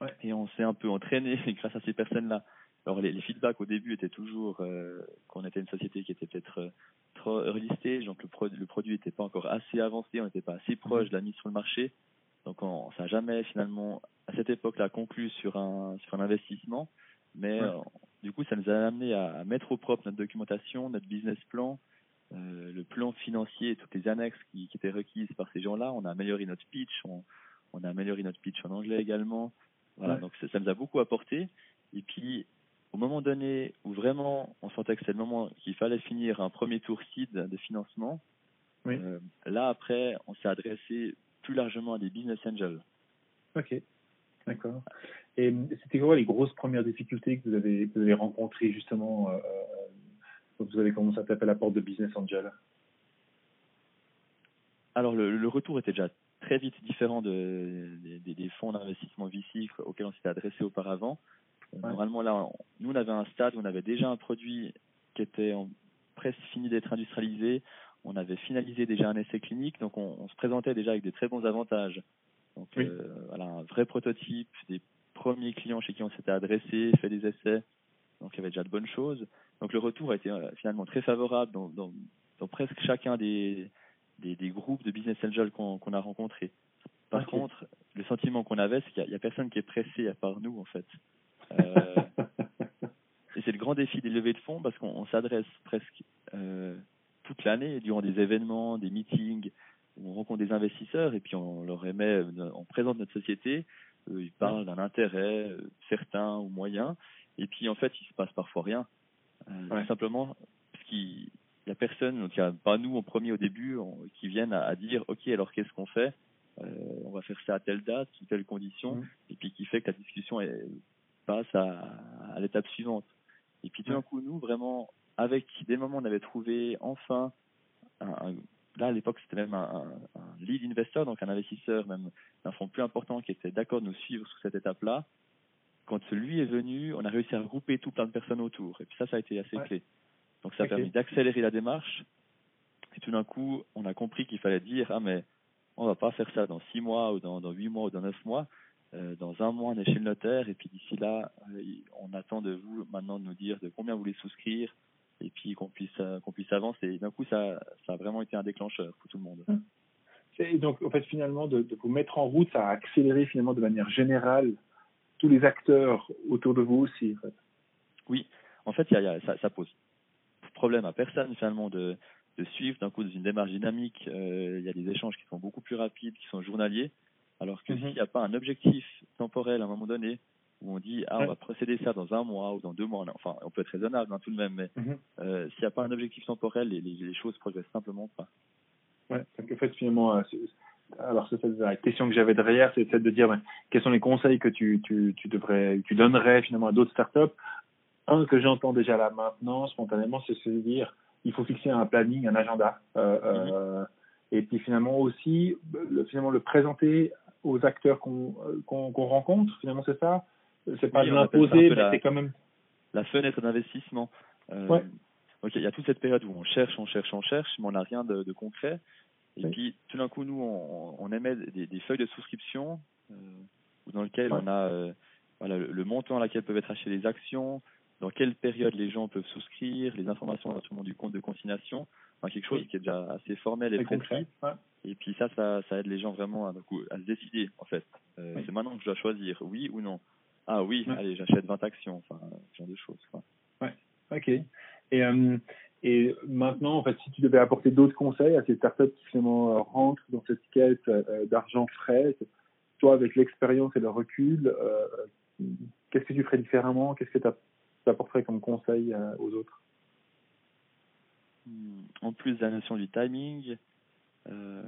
Ouais. Et on s'est un peu entraîné (laughs) grâce à ces personnes-là. Alors les, les feedbacks au début étaient toujours euh, qu'on était une société qui était peut-être euh, trop early stage, donc le, pro- le produit n'était pas encore assez avancé, on n'était pas assez proche de la mise sur le marché. Donc on, ça n'a jamais finalement à cette époque-là conclu sur un sur un investissement, mais Ouais. Du coup ça nous a amené à, à mettre au propre notre documentation, notre business plan, euh, le plan financier et toutes les annexes qui, qui étaient requises par ces gens-là. On a amélioré notre pitch, on, on a amélioré notre pitch en anglais également. Voilà, Ouais. donc ça, ça nous a beaucoup apporté. Et puis au moment donné où vraiment on sentait que c'était le moment qu'il fallait finir un premier tour seed de financement, Oui. euh, là après on s'est adressé plus largement à des business angels. Ok, d'accord. Et euh, c'était quoi les grosses premières difficultés que vous avez, que vous avez rencontrées justement euh, euh, quand vous avez commencé à taper à la porte de Business Angel? Alors le, le retour était déjà très vite différent de, des- des fonds d'investissement VC auxquels on s'était adressé auparavant. Euh, Normalement là, on- nous on avait un stade où on avait déjà un produit qui était en, presque fini d'être industrialisé. On avait finalisé déjà un essai clinique, donc on, on se présentait déjà avec des très bons avantages. Donc Oui. euh, voilà, un vrai prototype, des premiers clients chez qui on s'était adressé, fait des essais. Donc il y avait déjà de bonnes choses. Donc le retour a été euh, finalement très favorable dans, dans, dans presque chacun des, des, des groupes de business angels qu'on a rencontrés. Par contre, le sentiment qu'on avait, c'est qu'il n'y a, personne qui est pressé à part nous, en fait. (laughs) Euh, et c'est le grand défi des levées de fonds parce qu'on on s'adresse presque euh, toute l'année durant des événements, des meetings, on rencontre des investisseurs et puis on leur émet, on présente notre société, eux, ils parlent d'un intérêt euh, certain ou moyen, et puis en fait il se passe parfois rien. Euh, Ouais. Simplement parce qu'il n'y a personne, donc il n'y a pas nous en premier au début, on- qui viennent à, à dire ok alors qu'est-ce qu'on fait? Euh, On va faire ça à telle date, sous telle condition, Mhm. et puis qui fait que la discussion est, passe à, à l'étape suivante. Et puis tout d'un coup nous vraiment avec dès le moment où on avait trouvé enfin un, un- là à l'époque c'était même un, un- un lead investor, donc un investisseur même d'un fonds plus important qui était d'accord de nous suivre sur cette étape-là. Quand celui est venu, on a réussi à regrouper tout plein de personnes autour. Et puis ça, ça a été assez Ouais. clé. Donc ça a permis d'accélérer la démarche. Et tout d'un coup, on a compris qu'il fallait dire ah mais on va pas faire ça dans six mois ou dans, dans huit mois ou dans neuf mois. Euh, dans un mois, on est chez le notaire et puis d'ici là, euh, on attend de vous maintenant de nous dire de combien vous voulez souscrire et puis qu'on puisse euh, qu'on puisse avancer. Et d'un coup, ça, ça a vraiment été un déclencheur pour tout le monde. Et donc, en fait, finalement, de, de vous mettre en route, ça a accéléré finalement de manière générale tous les acteurs autour de vous aussi. En fait. Oui, en fait, y a, y a- ça, ça pose problème à personne finalement de, de suivre d'un coup dans une démarche dynamique. euh, il y a des échanges qui sont beaucoup plus rapides, qui sont journaliers, alors que Mhm. s'il n'y a pas un objectif temporel à un moment donné, où on dit ah on va procéder ça dans un mois ou dans deux mois. Enfin, on peut être raisonnable hein, tout de même, mais Mhm. euh, s'il n'y a pas un objectif temporel, les, les, choses progressent simplement pas. Ouais, donc en fait, finalement, euh, alors c'est la question que j'avais derrière, c'est celle de dire ben, quels sont les conseils que tu, tu, tu devrais, tu donnerais finalement à d'autres startups? Un que j'entends déjà là maintenant, spontanément, c'est se dire il faut fixer un planning, un agenda, euh, euh, et puis finalement aussi le, finalement le présenter aux acteurs qu'on qu'on rencontre. Finalement, c'est ça? C'est pas Oui, l'imposer, mais la- c'est quand même. La fenêtre d'investissement. Euh, Ouais. Ok, il y a toute cette période où on cherche, on cherche, on cherche, mais on n'a rien de, de concret. Et Oui. puis tout d'un coup, nous, on, on émet des, des feuilles de souscription euh, dans lesquelles Ouais. on a euh, voilà, le, montant à laquelle peuvent être achetées les actions, dans quelle période les gens peuvent souscrire, les informations notamment du compte de consignation, enfin, quelque chose Oui. qui est déjà assez formel et concret. Ouais. Et puis ça, ça, ça aide les gens vraiment à, donc, à se décider, en fait. Euh, Oui. C'est maintenant que je dois choisir, oui ou non. Ah oui, Ouais. allez, j'achète 20 actions, enfin, ce genre de choses. quoi. Ok. Et, euh, et maintenant, en fait, si tu devais apporter d'autres conseils à ces startups qui finalement euh, rentrent dans cette quête euh, d'argent frais, toi avec l'expérience et le recul, euh, qu'est-ce que tu ferais différemment? Qu'est-ce que tu apporterais comme conseil aux autres? Hmm, En plus de la notion du timing, euh,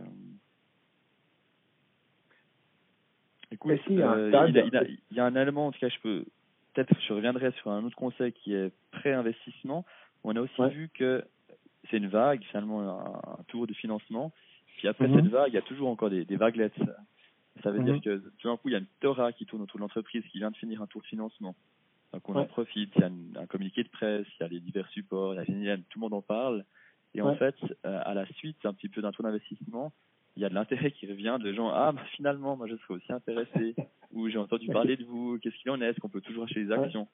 écoute, un euh, il, y a, il y a- il y a un élément, en tout cas, je peux peut-être je reviendrai sur un autre conseil qui est pré-investissement. On a aussi Ouais. vu que c'est une vague, finalement, un, un tour de financement. Puis après Mhm. cette vague, il y a toujours encore des, des vaguelettes. Ça veut Mhm. dire que tout d'un coup, il y a une Torah qui tourne autour de l'entreprise qui vient de finir un tour de financement. Donc on en profite, il y a une- un communiqué de presse, il y a les divers supports, il y a Génial, tout le monde en parle. Et en fait, euh, à la suite un petit peu d'un tour d'investissement, il y a de l'intérêt qui revient de gens ah bah, finalement moi je serais aussi intéressé. (laughs) Ou j'ai entendu parler de vous qu'est-ce qu'il en est est-ce qu'on peut toujours acheter des Ouais. actions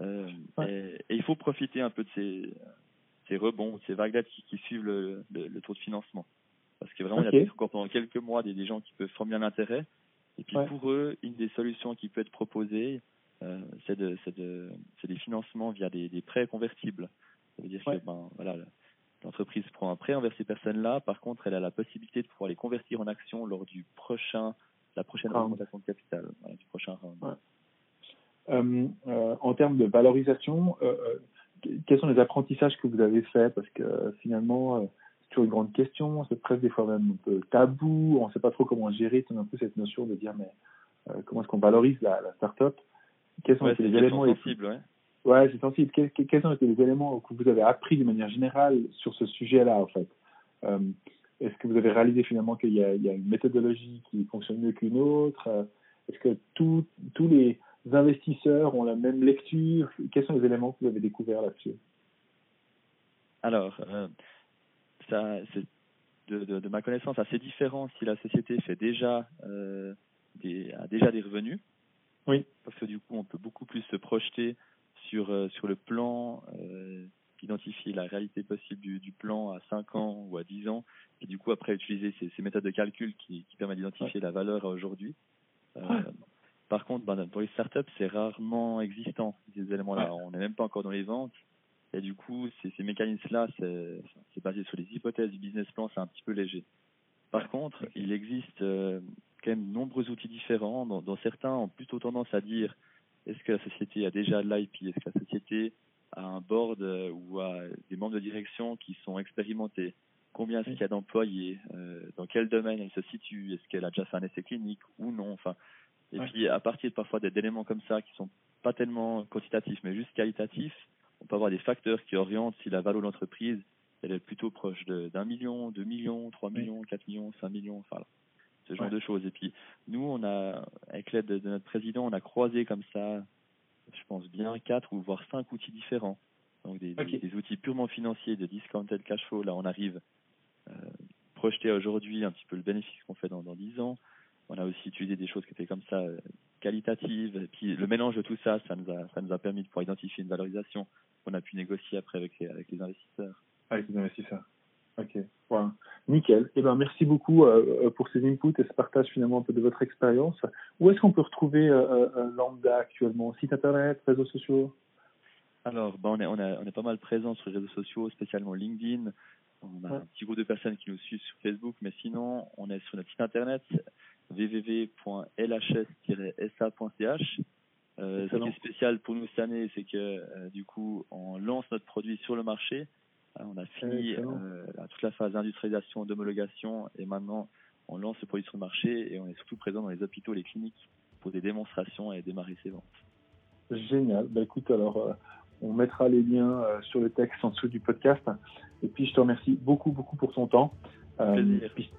Euh, Ouais. et, et il faut profiter un peu de ces, ces rebonds de ces vaguelettes qui, qui suivent le, le, le tour de financement. Parce que vraiment il y a encore pendant quelques mois des, des gens qui peuvent former un intérêt. Et puis Ouais. pour eux une des solutions qui peut être proposée euh, c'est de, c'est de, c'est des financements via des, des prêts convertibles. Ça veut dire que ben voilà L'entreprise prend un prêt envers ces personnes-là. Par contre, elle a la possibilité de pouvoir les convertir en actions lors du prochain, la prochaine Round. augmentation de capital, voilà, du prochain round. Ouais. Euh, euh, en termes de valorisation, euh, quels sont les apprentissages que vous avez faits? Parce que finalement, c'est toujours une grande question, c'est presque des fois même un peu tabou, on ne sait pas trop comment gérer tout d'un coup cette notion de dire mais comment est-ce qu'on valorise la, la start-up? Quels sont Ouais, les éléments question les plus... sensible, ouais. Ouais, c'est sensible. Quels, quels ont été les éléments que vous avez appris de manière générale sur ce sujet-là, en fait? Euh, Est-ce que vous avez réalisé finalement qu'il y, a- il y a une méthodologie qui fonctionne mieux qu'une autre? Euh, Est-ce que tous tous les investisseurs ont la même lecture? Quels sont les éléments que vous avez découverts là-dessus? Alors, euh, ça, c'est de, de, de ma connaissance assez différent si la société fait déjà euh, des, a déjà des revenus. Oui. Parce que du coup, on peut beaucoup plus se projeter sur euh, sur le plan, euh, identifier la réalité possible du, du plan à 5 ans ou à 10 ans, et du coup après utiliser ces, ces méthodes de calcul qui, qui permettent d'identifier la valeur aujourd'hui. Euh, Ouais. Par contre, ben, pour les startups, c'est rarement existant ces éléments-là. On n'est même pas encore dans les ventes. Et du coup, ces, ces mécanismes-là, c'est c'est basé sur les hypothèses du business plan, c'est un petit peu léger. Par contre, il existe euh, quand même de nombreux outils différents. Dans, dans certains, ont plutôt tendance à dire est-ce que la société a déjà de l'IP Est-ce que la société a un board euh, ou a des membres de direction qui sont expérimentés Combien est-ce qu'il y a d'employés Euh, Dans quel domaine elle se situe Est-ce qu'elle a déjà fait un essai clinique ou non Enfin, et Ouais. puis à partir parfois d'éléments comme ça qui sont pas tellement quantitatifs mais juste qualitatifs, on peut avoir des facteurs qui orientent si la valeur de l'entreprise elle est plutôt proche de- d'un million, deux millions, trois millions, quatre millions, cinq millions, enfin ce genre Ouais. de choses. Et puis nous, on a, avec l'aide de, de notre président, on a croisé comme ça, je pense bien quatre ou voire cinq outils différents. Donc des, des- Ok. des outils purement financiers de discounted cash flow. Là, on arrive euh, projeter aujourd'hui un petit peu le bénéfice qu'on fait dans, dans 10 ans. On a aussi utilisé des choses qui étaient comme ça euh, qualitatives. Et puis le mélange de tout ça, ça nous a, ça nous a permis de pouvoir identifier une valorisation qu'on a pu négocier après avec les, avec les investisseurs. avec les investisseurs Ok, voilà. Nickel. Eh ben, merci beaucoup euh, euh, pour ces inputs et ce partage finalement un peu de votre expérience. Où est-ce qu'on peut retrouver euh, euh, Lambda actuellement? Site internet, réseaux sociaux? Alors, ben, on, est, on, a, on est pas mal présent sur les réseaux sociaux, spécialement LinkedIn. On a Ouais. un petit groupe de personnes qui nous suivent sur Facebook, mais sinon, on est sur notre site internet www.lhs-sa.ch. Euh, ce qui est spécial pour nous cette année, c'est que du coup, on lance notre produit sur le marché. Euh, on a fini euh, toute la phase d'industrialisation, d'homologation, et maintenant on lance le produit sur le marché et on est surtout présent dans les hôpitaux, les cliniques pour des démonstrations et démarrer ses ventes. Génial. Bah, écoute, alors euh, on mettra les liens euh, sur le texte en dessous du podcast. Et puis je te remercie beaucoup, beaucoup pour ton temps. Euh, et puis,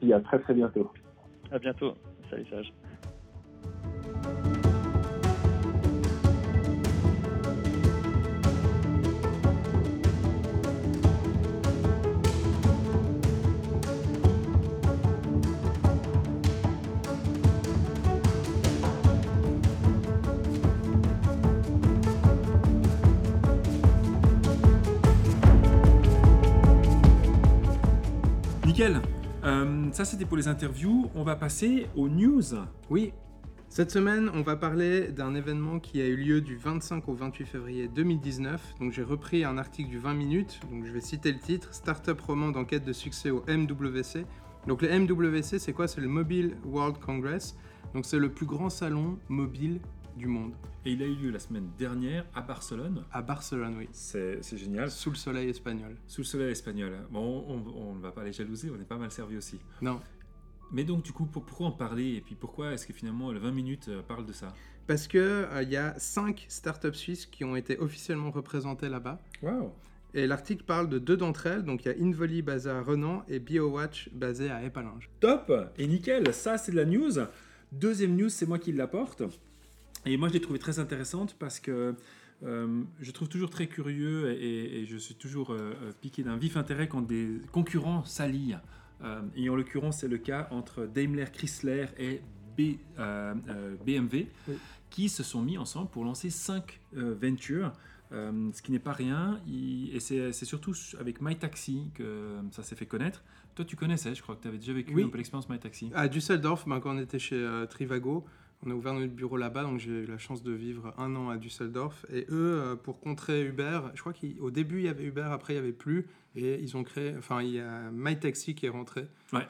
puis à très très bientôt. À bientôt. Salut Sage. Nickel. Euh, ça, c'était pour les interviews. On va passer aux news. Oui, cette semaine, on va parler d'un événement qui a eu lieu du 25 au 28 février 2019. Donc j'ai repris un article du 20 minutes, donc je vais citer le titre Startup roman d'enquête de succès au MWC. Donc le MWC, c'est quoi? C'est le Mobile World Congress. Donc c'est le plus grand salon mobile du monde. Et il a eu lieu la semaine dernière à Barcelone. À Barcelone, oui. C'est génial. Sous le soleil espagnol. Sous le soleil espagnol. Bon, on- ne va pas les jalouser, on est pas mal servi aussi. Non. Mais donc, du coup, pour- pourquoi en parler Et puis pourquoi est-ce que finalement le 20 minutes euh, parle de ça? Parce que il y a cinq startups suisses qui ont été officiellement représentées là-bas. Waouh Et l'article parle de deux d'entre elles. Donc il y a Involi basé à Renan et BioWatch basé à Épalinges. Top Et nickel, ça c'est de la news. Deuxième news, c'est moi qui l'apporte. Et moi je l'ai trouvée très intéressante parce que euh, je trouve toujours très curieux et, et je suis toujours euh, euh, piqué d'un vif intérêt quand des concurrents s'allient. Euh, et en l'occurrence, c'est le cas entre Daimler Chrysler et B- BMW Oui. qui se sont mis ensemble pour lancer cinq euh, ventures. ce qui n'est pas rien, et c'est surtout avec MyTaxi que ça s'est fait connaître. Toi, tu connaissais, je crois que tu avais déjà vécu Oui. un peu l'expérience MyTaxi. À Düsseldorf, ben, quand on était chez Trivago, on a ouvert notre bureau là-bas, donc j'ai eu la chance de vivre un an à Düsseldorf. Et eux, euh, pour contrer Uber, je crois qu'au début il y avait Uber, après il n'y avait plus. Et ils ont créé, enfin il y a MyTaxi qui est rentré. Ouais.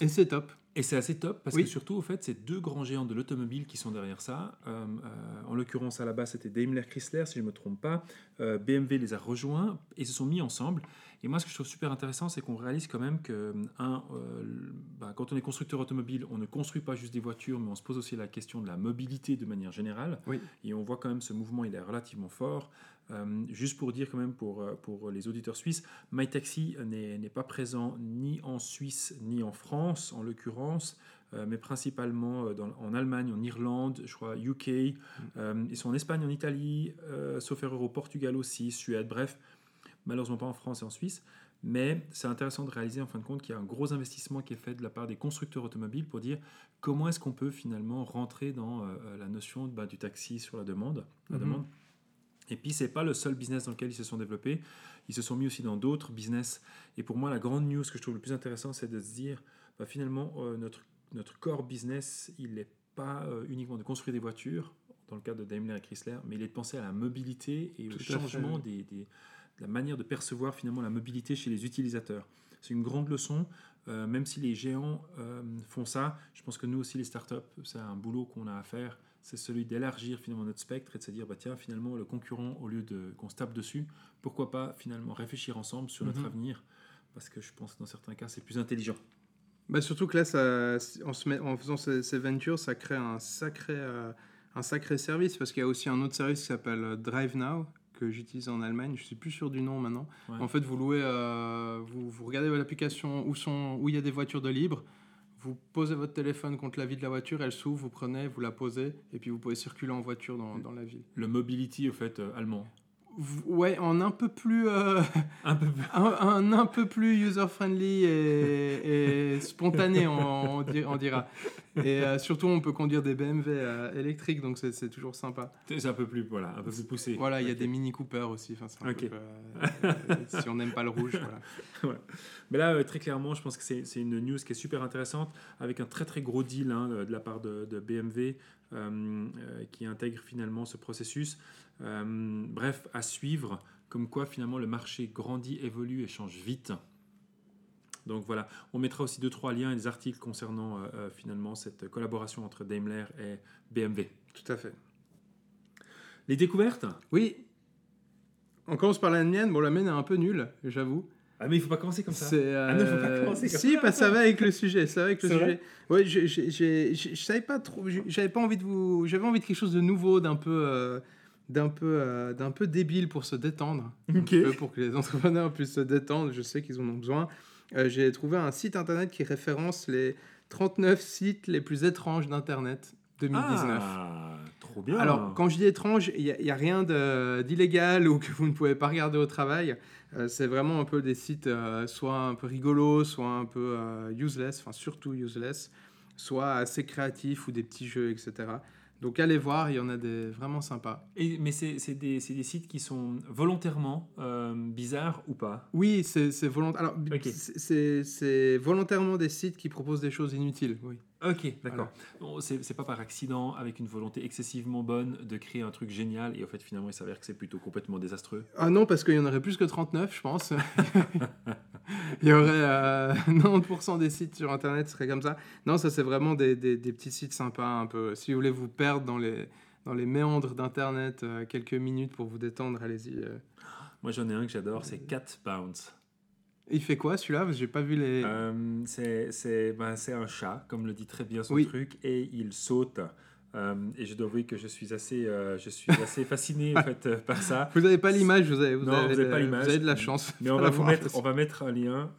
Et c'est top. Et c'est assez top parce Oui. que surtout, au fait, c'est deux grands géants de l'automobile qui sont derrière ça. Euh, euh, en l'occurrence, à la base, c'était Daimler Chrysler, si je ne me trompe pas. Euh, BMW les a rejoints et se sont mis ensemble. Et moi, ce que je trouve super intéressant, c'est qu'on réalise quand même que, un, euh, bah, quand on est constructeur automobile, on ne construit pas juste des voitures, mais on se pose aussi la question de la mobilité de manière générale. Oui. Et on voit quand même ce mouvement, il est relativement fort. Euh, juste pour dire quand même pour, euh, pour les auditeurs suisses, MyTaxi n'est n'est pas présent ni en Suisse ni en France, en l'occurrence, euh, mais principalement dans- en Allemagne, en Irlande, je crois UK. Ils sont en Espagne, en Italie, sauf erreur au Portugal aussi, Suède, bref, malheureusement pas en France et en Suisse. Mais c'est intéressant de réaliser en fin de compte qu'il y a un gros investissement qui est fait de la part des constructeurs automobiles pour dire comment est-ce qu'on peut finalement rentrer dans euh, la notion bah, du taxi sur la demande. La Mhm. demande. Et puis, c'est pas le seul business dans lequel ils se sont développés. Ils se sont mis aussi dans d'autres business. Et pour moi, la grande news que je trouve le plus intéressant, c'est de se dire, bah, finalement, euh, notre, notre core business, il n'est pas euh, uniquement de construire des voitures, dans le cas de Daimler et Chrysler, mais il est de penser à la mobilité et Tout au changement des, des- de la manière de percevoir finalement la mobilité chez les utilisateurs. C'est une grande leçon. Euh, même si les géants euh, font ça, je pense que nous aussi, les startups, c'est un boulot qu'on a à faire. C'est celui d'élargir finalement notre spectre et de se dire, bah, tiens, finalement, le concurrent, au lieu de qu'on se tape dessus, pourquoi pas finalement réfléchir ensemble sur notre Mhm. avenir? Parce que je pense que dans certains cas, c'est plus intelligent. Bah, surtout que là, ça, en, se met- en faisant ces, ces ventures, ça crée un sacré, euh, un sacré service parce qu'il y a aussi un autre service qui s'appelle Drive Now que j'utilise en Allemagne. Je suis plus sûr du nom maintenant. Ouais. En fait, vous louez, euh, vous, vous regardez l'application où sont où il y a des voitures de libre. Vous posez votre téléphone contre la vie de la voiture, elle s'ouvre, vous prenez, vous la posez, et puis vous pouvez circuler en voiture dans, dans la ville. Le mobility, au fait, euh, allemand. Ouais, en un peu plus, euh, (laughs) Un peu plus. (laughs) un, un- un peu plus user-friendly et, et spontané, on, on di- on dira. Et euh, surtout, on peut conduire des BMW euh, électriques, donc c'est toujours sympa. C'est un peu plus, voilà, un peu plus poussé. Voilà, il y a des Mini Cooper aussi. un peu, si on n'aime pas le rouge, voilà. (laughs) Mais là, très clairement, je pense que c'est c'est une news qui est super intéressante, avec un très très gros deal hein, de la part de, de BMW qui intègre finalement ce processus. Euh, bref, à suivre, comme quoi finalement le marché grandit, évolue et change vite. Donc voilà, on mettra aussi deux trois liens et des articles concernant euh, euh, finalement cette collaboration entre Daimler et BMW. Tout à fait. Les découvertes? Oui. On commence par la mienne. Bon, la mienne est un peu nulle, j'avoue. Ah, mais il faut pas commencer comme ça. C'est, Ah non, faut pas euh, commencer comme si, ça. que ça va avec le sujet. Ça va avec le sujet. Ouais, je, savais pas trop. J'avais pas envie de vous. J'avais envie de quelque chose de nouveau, d'un peu, euh, d'un peu, euh, d'un peu débile pour se détendre. (laughs) peu, pour que les (laughs) entrepreneurs puissent se détendre. Je sais qu'ils en ont besoin. Euh, j'ai trouvé un site internet qui référence les 39 sites les plus étranges d'internet 2019. Ah, trop bien. Alors, quand je dis étrange, il n'y a, rien d'illégal ou que vous ne pouvez pas regarder au travail. Euh, c'est vraiment un peu des sites soit un peu rigolos, soit un peu useless, enfin surtout useless, soit assez créatifs ou des petits jeux, etc. Donc allez voir, il y en a des vraiment sympas. Et- mais c'est des, des sites qui sont volontairement euh, bizarres ou pas? Oui, c'est c'est volontaire. Alors, c'est volontairement des sites qui proposent des choses inutiles. Oui. Ok, d'accord. C'est c'est pas par accident, avec une volonté excessivement bonne, de créer un truc génial, et au fait, finalement, il s'avère que c'est plutôt complètement désastreux. Ah non, parce qu'il y en aurait plus que 39, je pense. (laughs) Il y aurait euh, (laughs) 90% des sites sur Internet seraient comme ça. Non, ça c'est vraiment des, des- des petits sites sympas un peu. Si vous voulez vous perdre dans les, dans les méandres d'Internet euh, quelques minutes pour vous détendre, allez-y. euh. Moi, j'en ai un que j'adore, c'est Cat Bounce. Il fait quoi celui-là? Parce que j'ai pas vu les... Euh, c'est c'est- ben, c'est un chat, comme le dit très bien son Oui. truc, et il saute. Euh, et je dois avouer que je suis assez, euh, je suis assez fasciné en (laughs) fait, euh, par ça. Vous n'avez pas l'image, vous avez, vous Non, avez, vous avez pas de- l'image. vous avez de la chance. Mais on va, vous mettre, on va mettre un lien.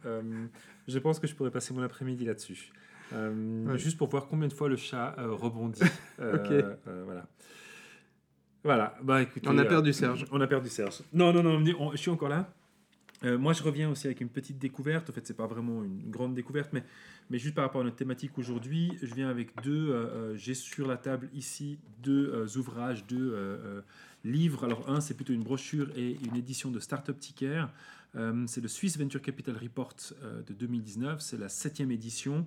Je pense que je pourrais passer mon après-midi là-dessus. Ouais. Juste pour voir combien de fois le chat rebondit. (laughs) Ok. euh, voilà. Voilà. Bah, écoutez, On a perdu Serge. On a perdu Serge. Non, non, non, on- je suis encore là. Euh, moi, je reviens aussi avec une petite découverte. En fait, c'est pas vraiment une grande découverte, mais, juste par rapport à notre thématique aujourd'hui, je viens avec deux. euh, euh, J'ai sur la table ici deux ouvrages, deux livres. Alors, un, c'est plutôt une brochure et une édition de Startup Ticker. C'est le Swiss Venture Capital Report de 2019. C'est la septième édition.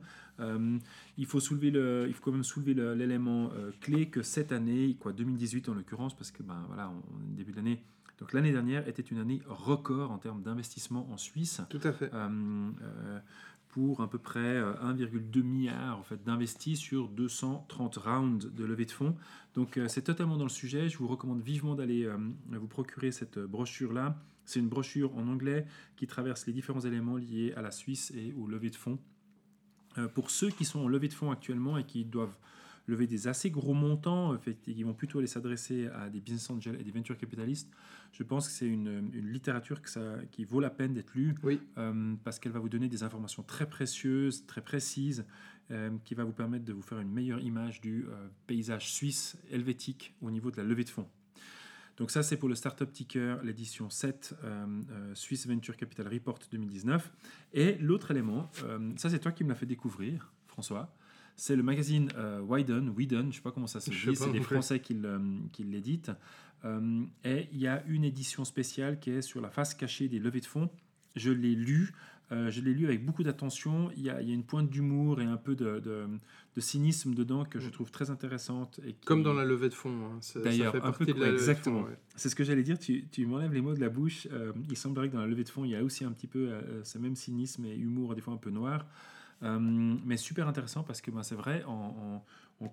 Il faut soulever le, il faut quand même soulever le- l'élément clé que cette année, quoi, 2018 en l'occurrence, parce que ben voilà, on, début de l'année. Donc l'année dernière était une année record en termes d'investissement en Suisse. Tout à fait. Euh, euh, pour à peu près euh, 1,2 milliard en fait, d'investis sur 230 rounds de levée de fonds. Donc euh, c'est totalement dans le sujet. Je vous recommande vivement d'aller euh, vous procurer cette brochure-là. C'est une brochure en anglais qui traverse les différents éléments liés à la Suisse et aux levées de fonds. Euh, pour ceux qui sont en levée de fonds actuellement et qui doivent lever des assez gros montants, et qui vont plutôt aller s'adresser à des business angels et des venture capitalistes, je pense que c'est une, une littérature que ça, qui vaut la peine d'être lue Oui. euh, parce qu'elle va vous donner des informations très précieuses, très précises, euh, qui va vous permettre de vous faire une meilleure image du euh, paysage suisse helvétique au niveau de la levée de fonds. Donc ça, c'est pour le Startup Ticker, l'édition 7, euh, euh, Swiss Venture Capital Report 2019. Et l'autre élément, euh, ça c'est toi qui me l'as fait découvrir, François, c'est le magazine euh, Widen, Widen, je ne sais pas comment ça se dit, c'est plus. Français qui qui l'éditent. Euh, et il y a une édition spéciale qui est sur la face cachée des levées de fonds. Je l'ai lu, euh, je l'ai lu avec beaucoup d'attention. Il y, a, il y a une pointe d'humour et un peu de, de- de cynisme dedans que je trouve très intéressante. Et qui- Comme dans la levée de fonds. hein. D'ailleurs, un peu de la exactement. ouais. C'est ce que j'allais dire. Tu, tu m'enlèves les mots de la bouche. Euh, il semblerait que dans la levée de fonds, il y a aussi un petit peu euh, ce même cynisme et humour, des fois un peu noir. Euh, mais super intéressant parce que ben, c'est vrai, en,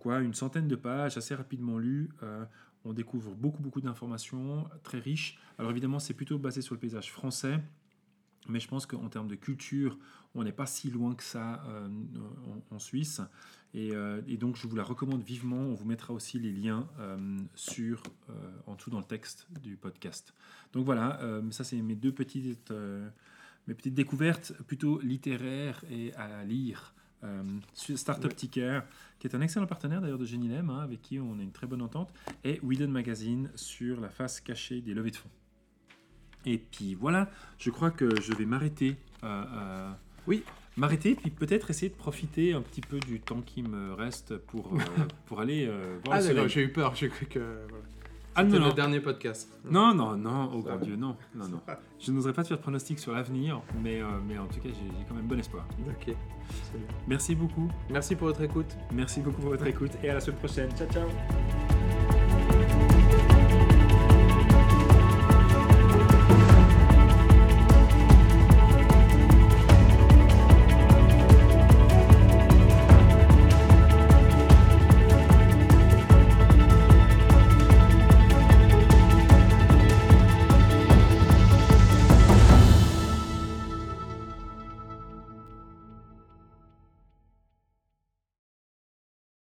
quoi Une centaine de pages, assez rapidement lues, euh, on découvre beaucoup, beaucoup d'informations très riches. Alors évidemment, c'est plutôt basé sur le paysage français. Mais je pense qu'en termes de culture, on n'est pas si loin que ça euh, en, Suisse. Et, donc, je vous la recommande vivement. On vous mettra aussi les liens sur, en dessous dans le texte du podcast. Donc voilà, ça c'est mes deux petites, mes petites découvertes plutôt littéraires et à lire. Euh, Startup Ticker, qui est un excellent partenaire d'ailleurs de Genilem, hein, avec qui on a une très bonne entente, et Whedon Magazine sur la face cachée des levées de fonds. Et puis voilà, je crois que je vais m'arrêter. euh, euh, Oui. M'arrêter, puis peut-être essayer de profiter un petit peu du temps qui me reste pour, (laughs) pour aller voir Ah le soleil. j'ai eu peur. J'ai cru que. Voilà. Ah non, C'était non. le dernier podcast. Non, non, non, oh grand. Dieu, non, (laughs) non, non. Je n'oserais pas te faire de pronostic sur l'avenir, mais, euh, mais en tout cas, j'ai quand même bon espoir. Ok. Merci beaucoup, Merci pour votre écoute. merci beaucoup pour votre écoute et à la semaine prochaine. Ciao, ciao.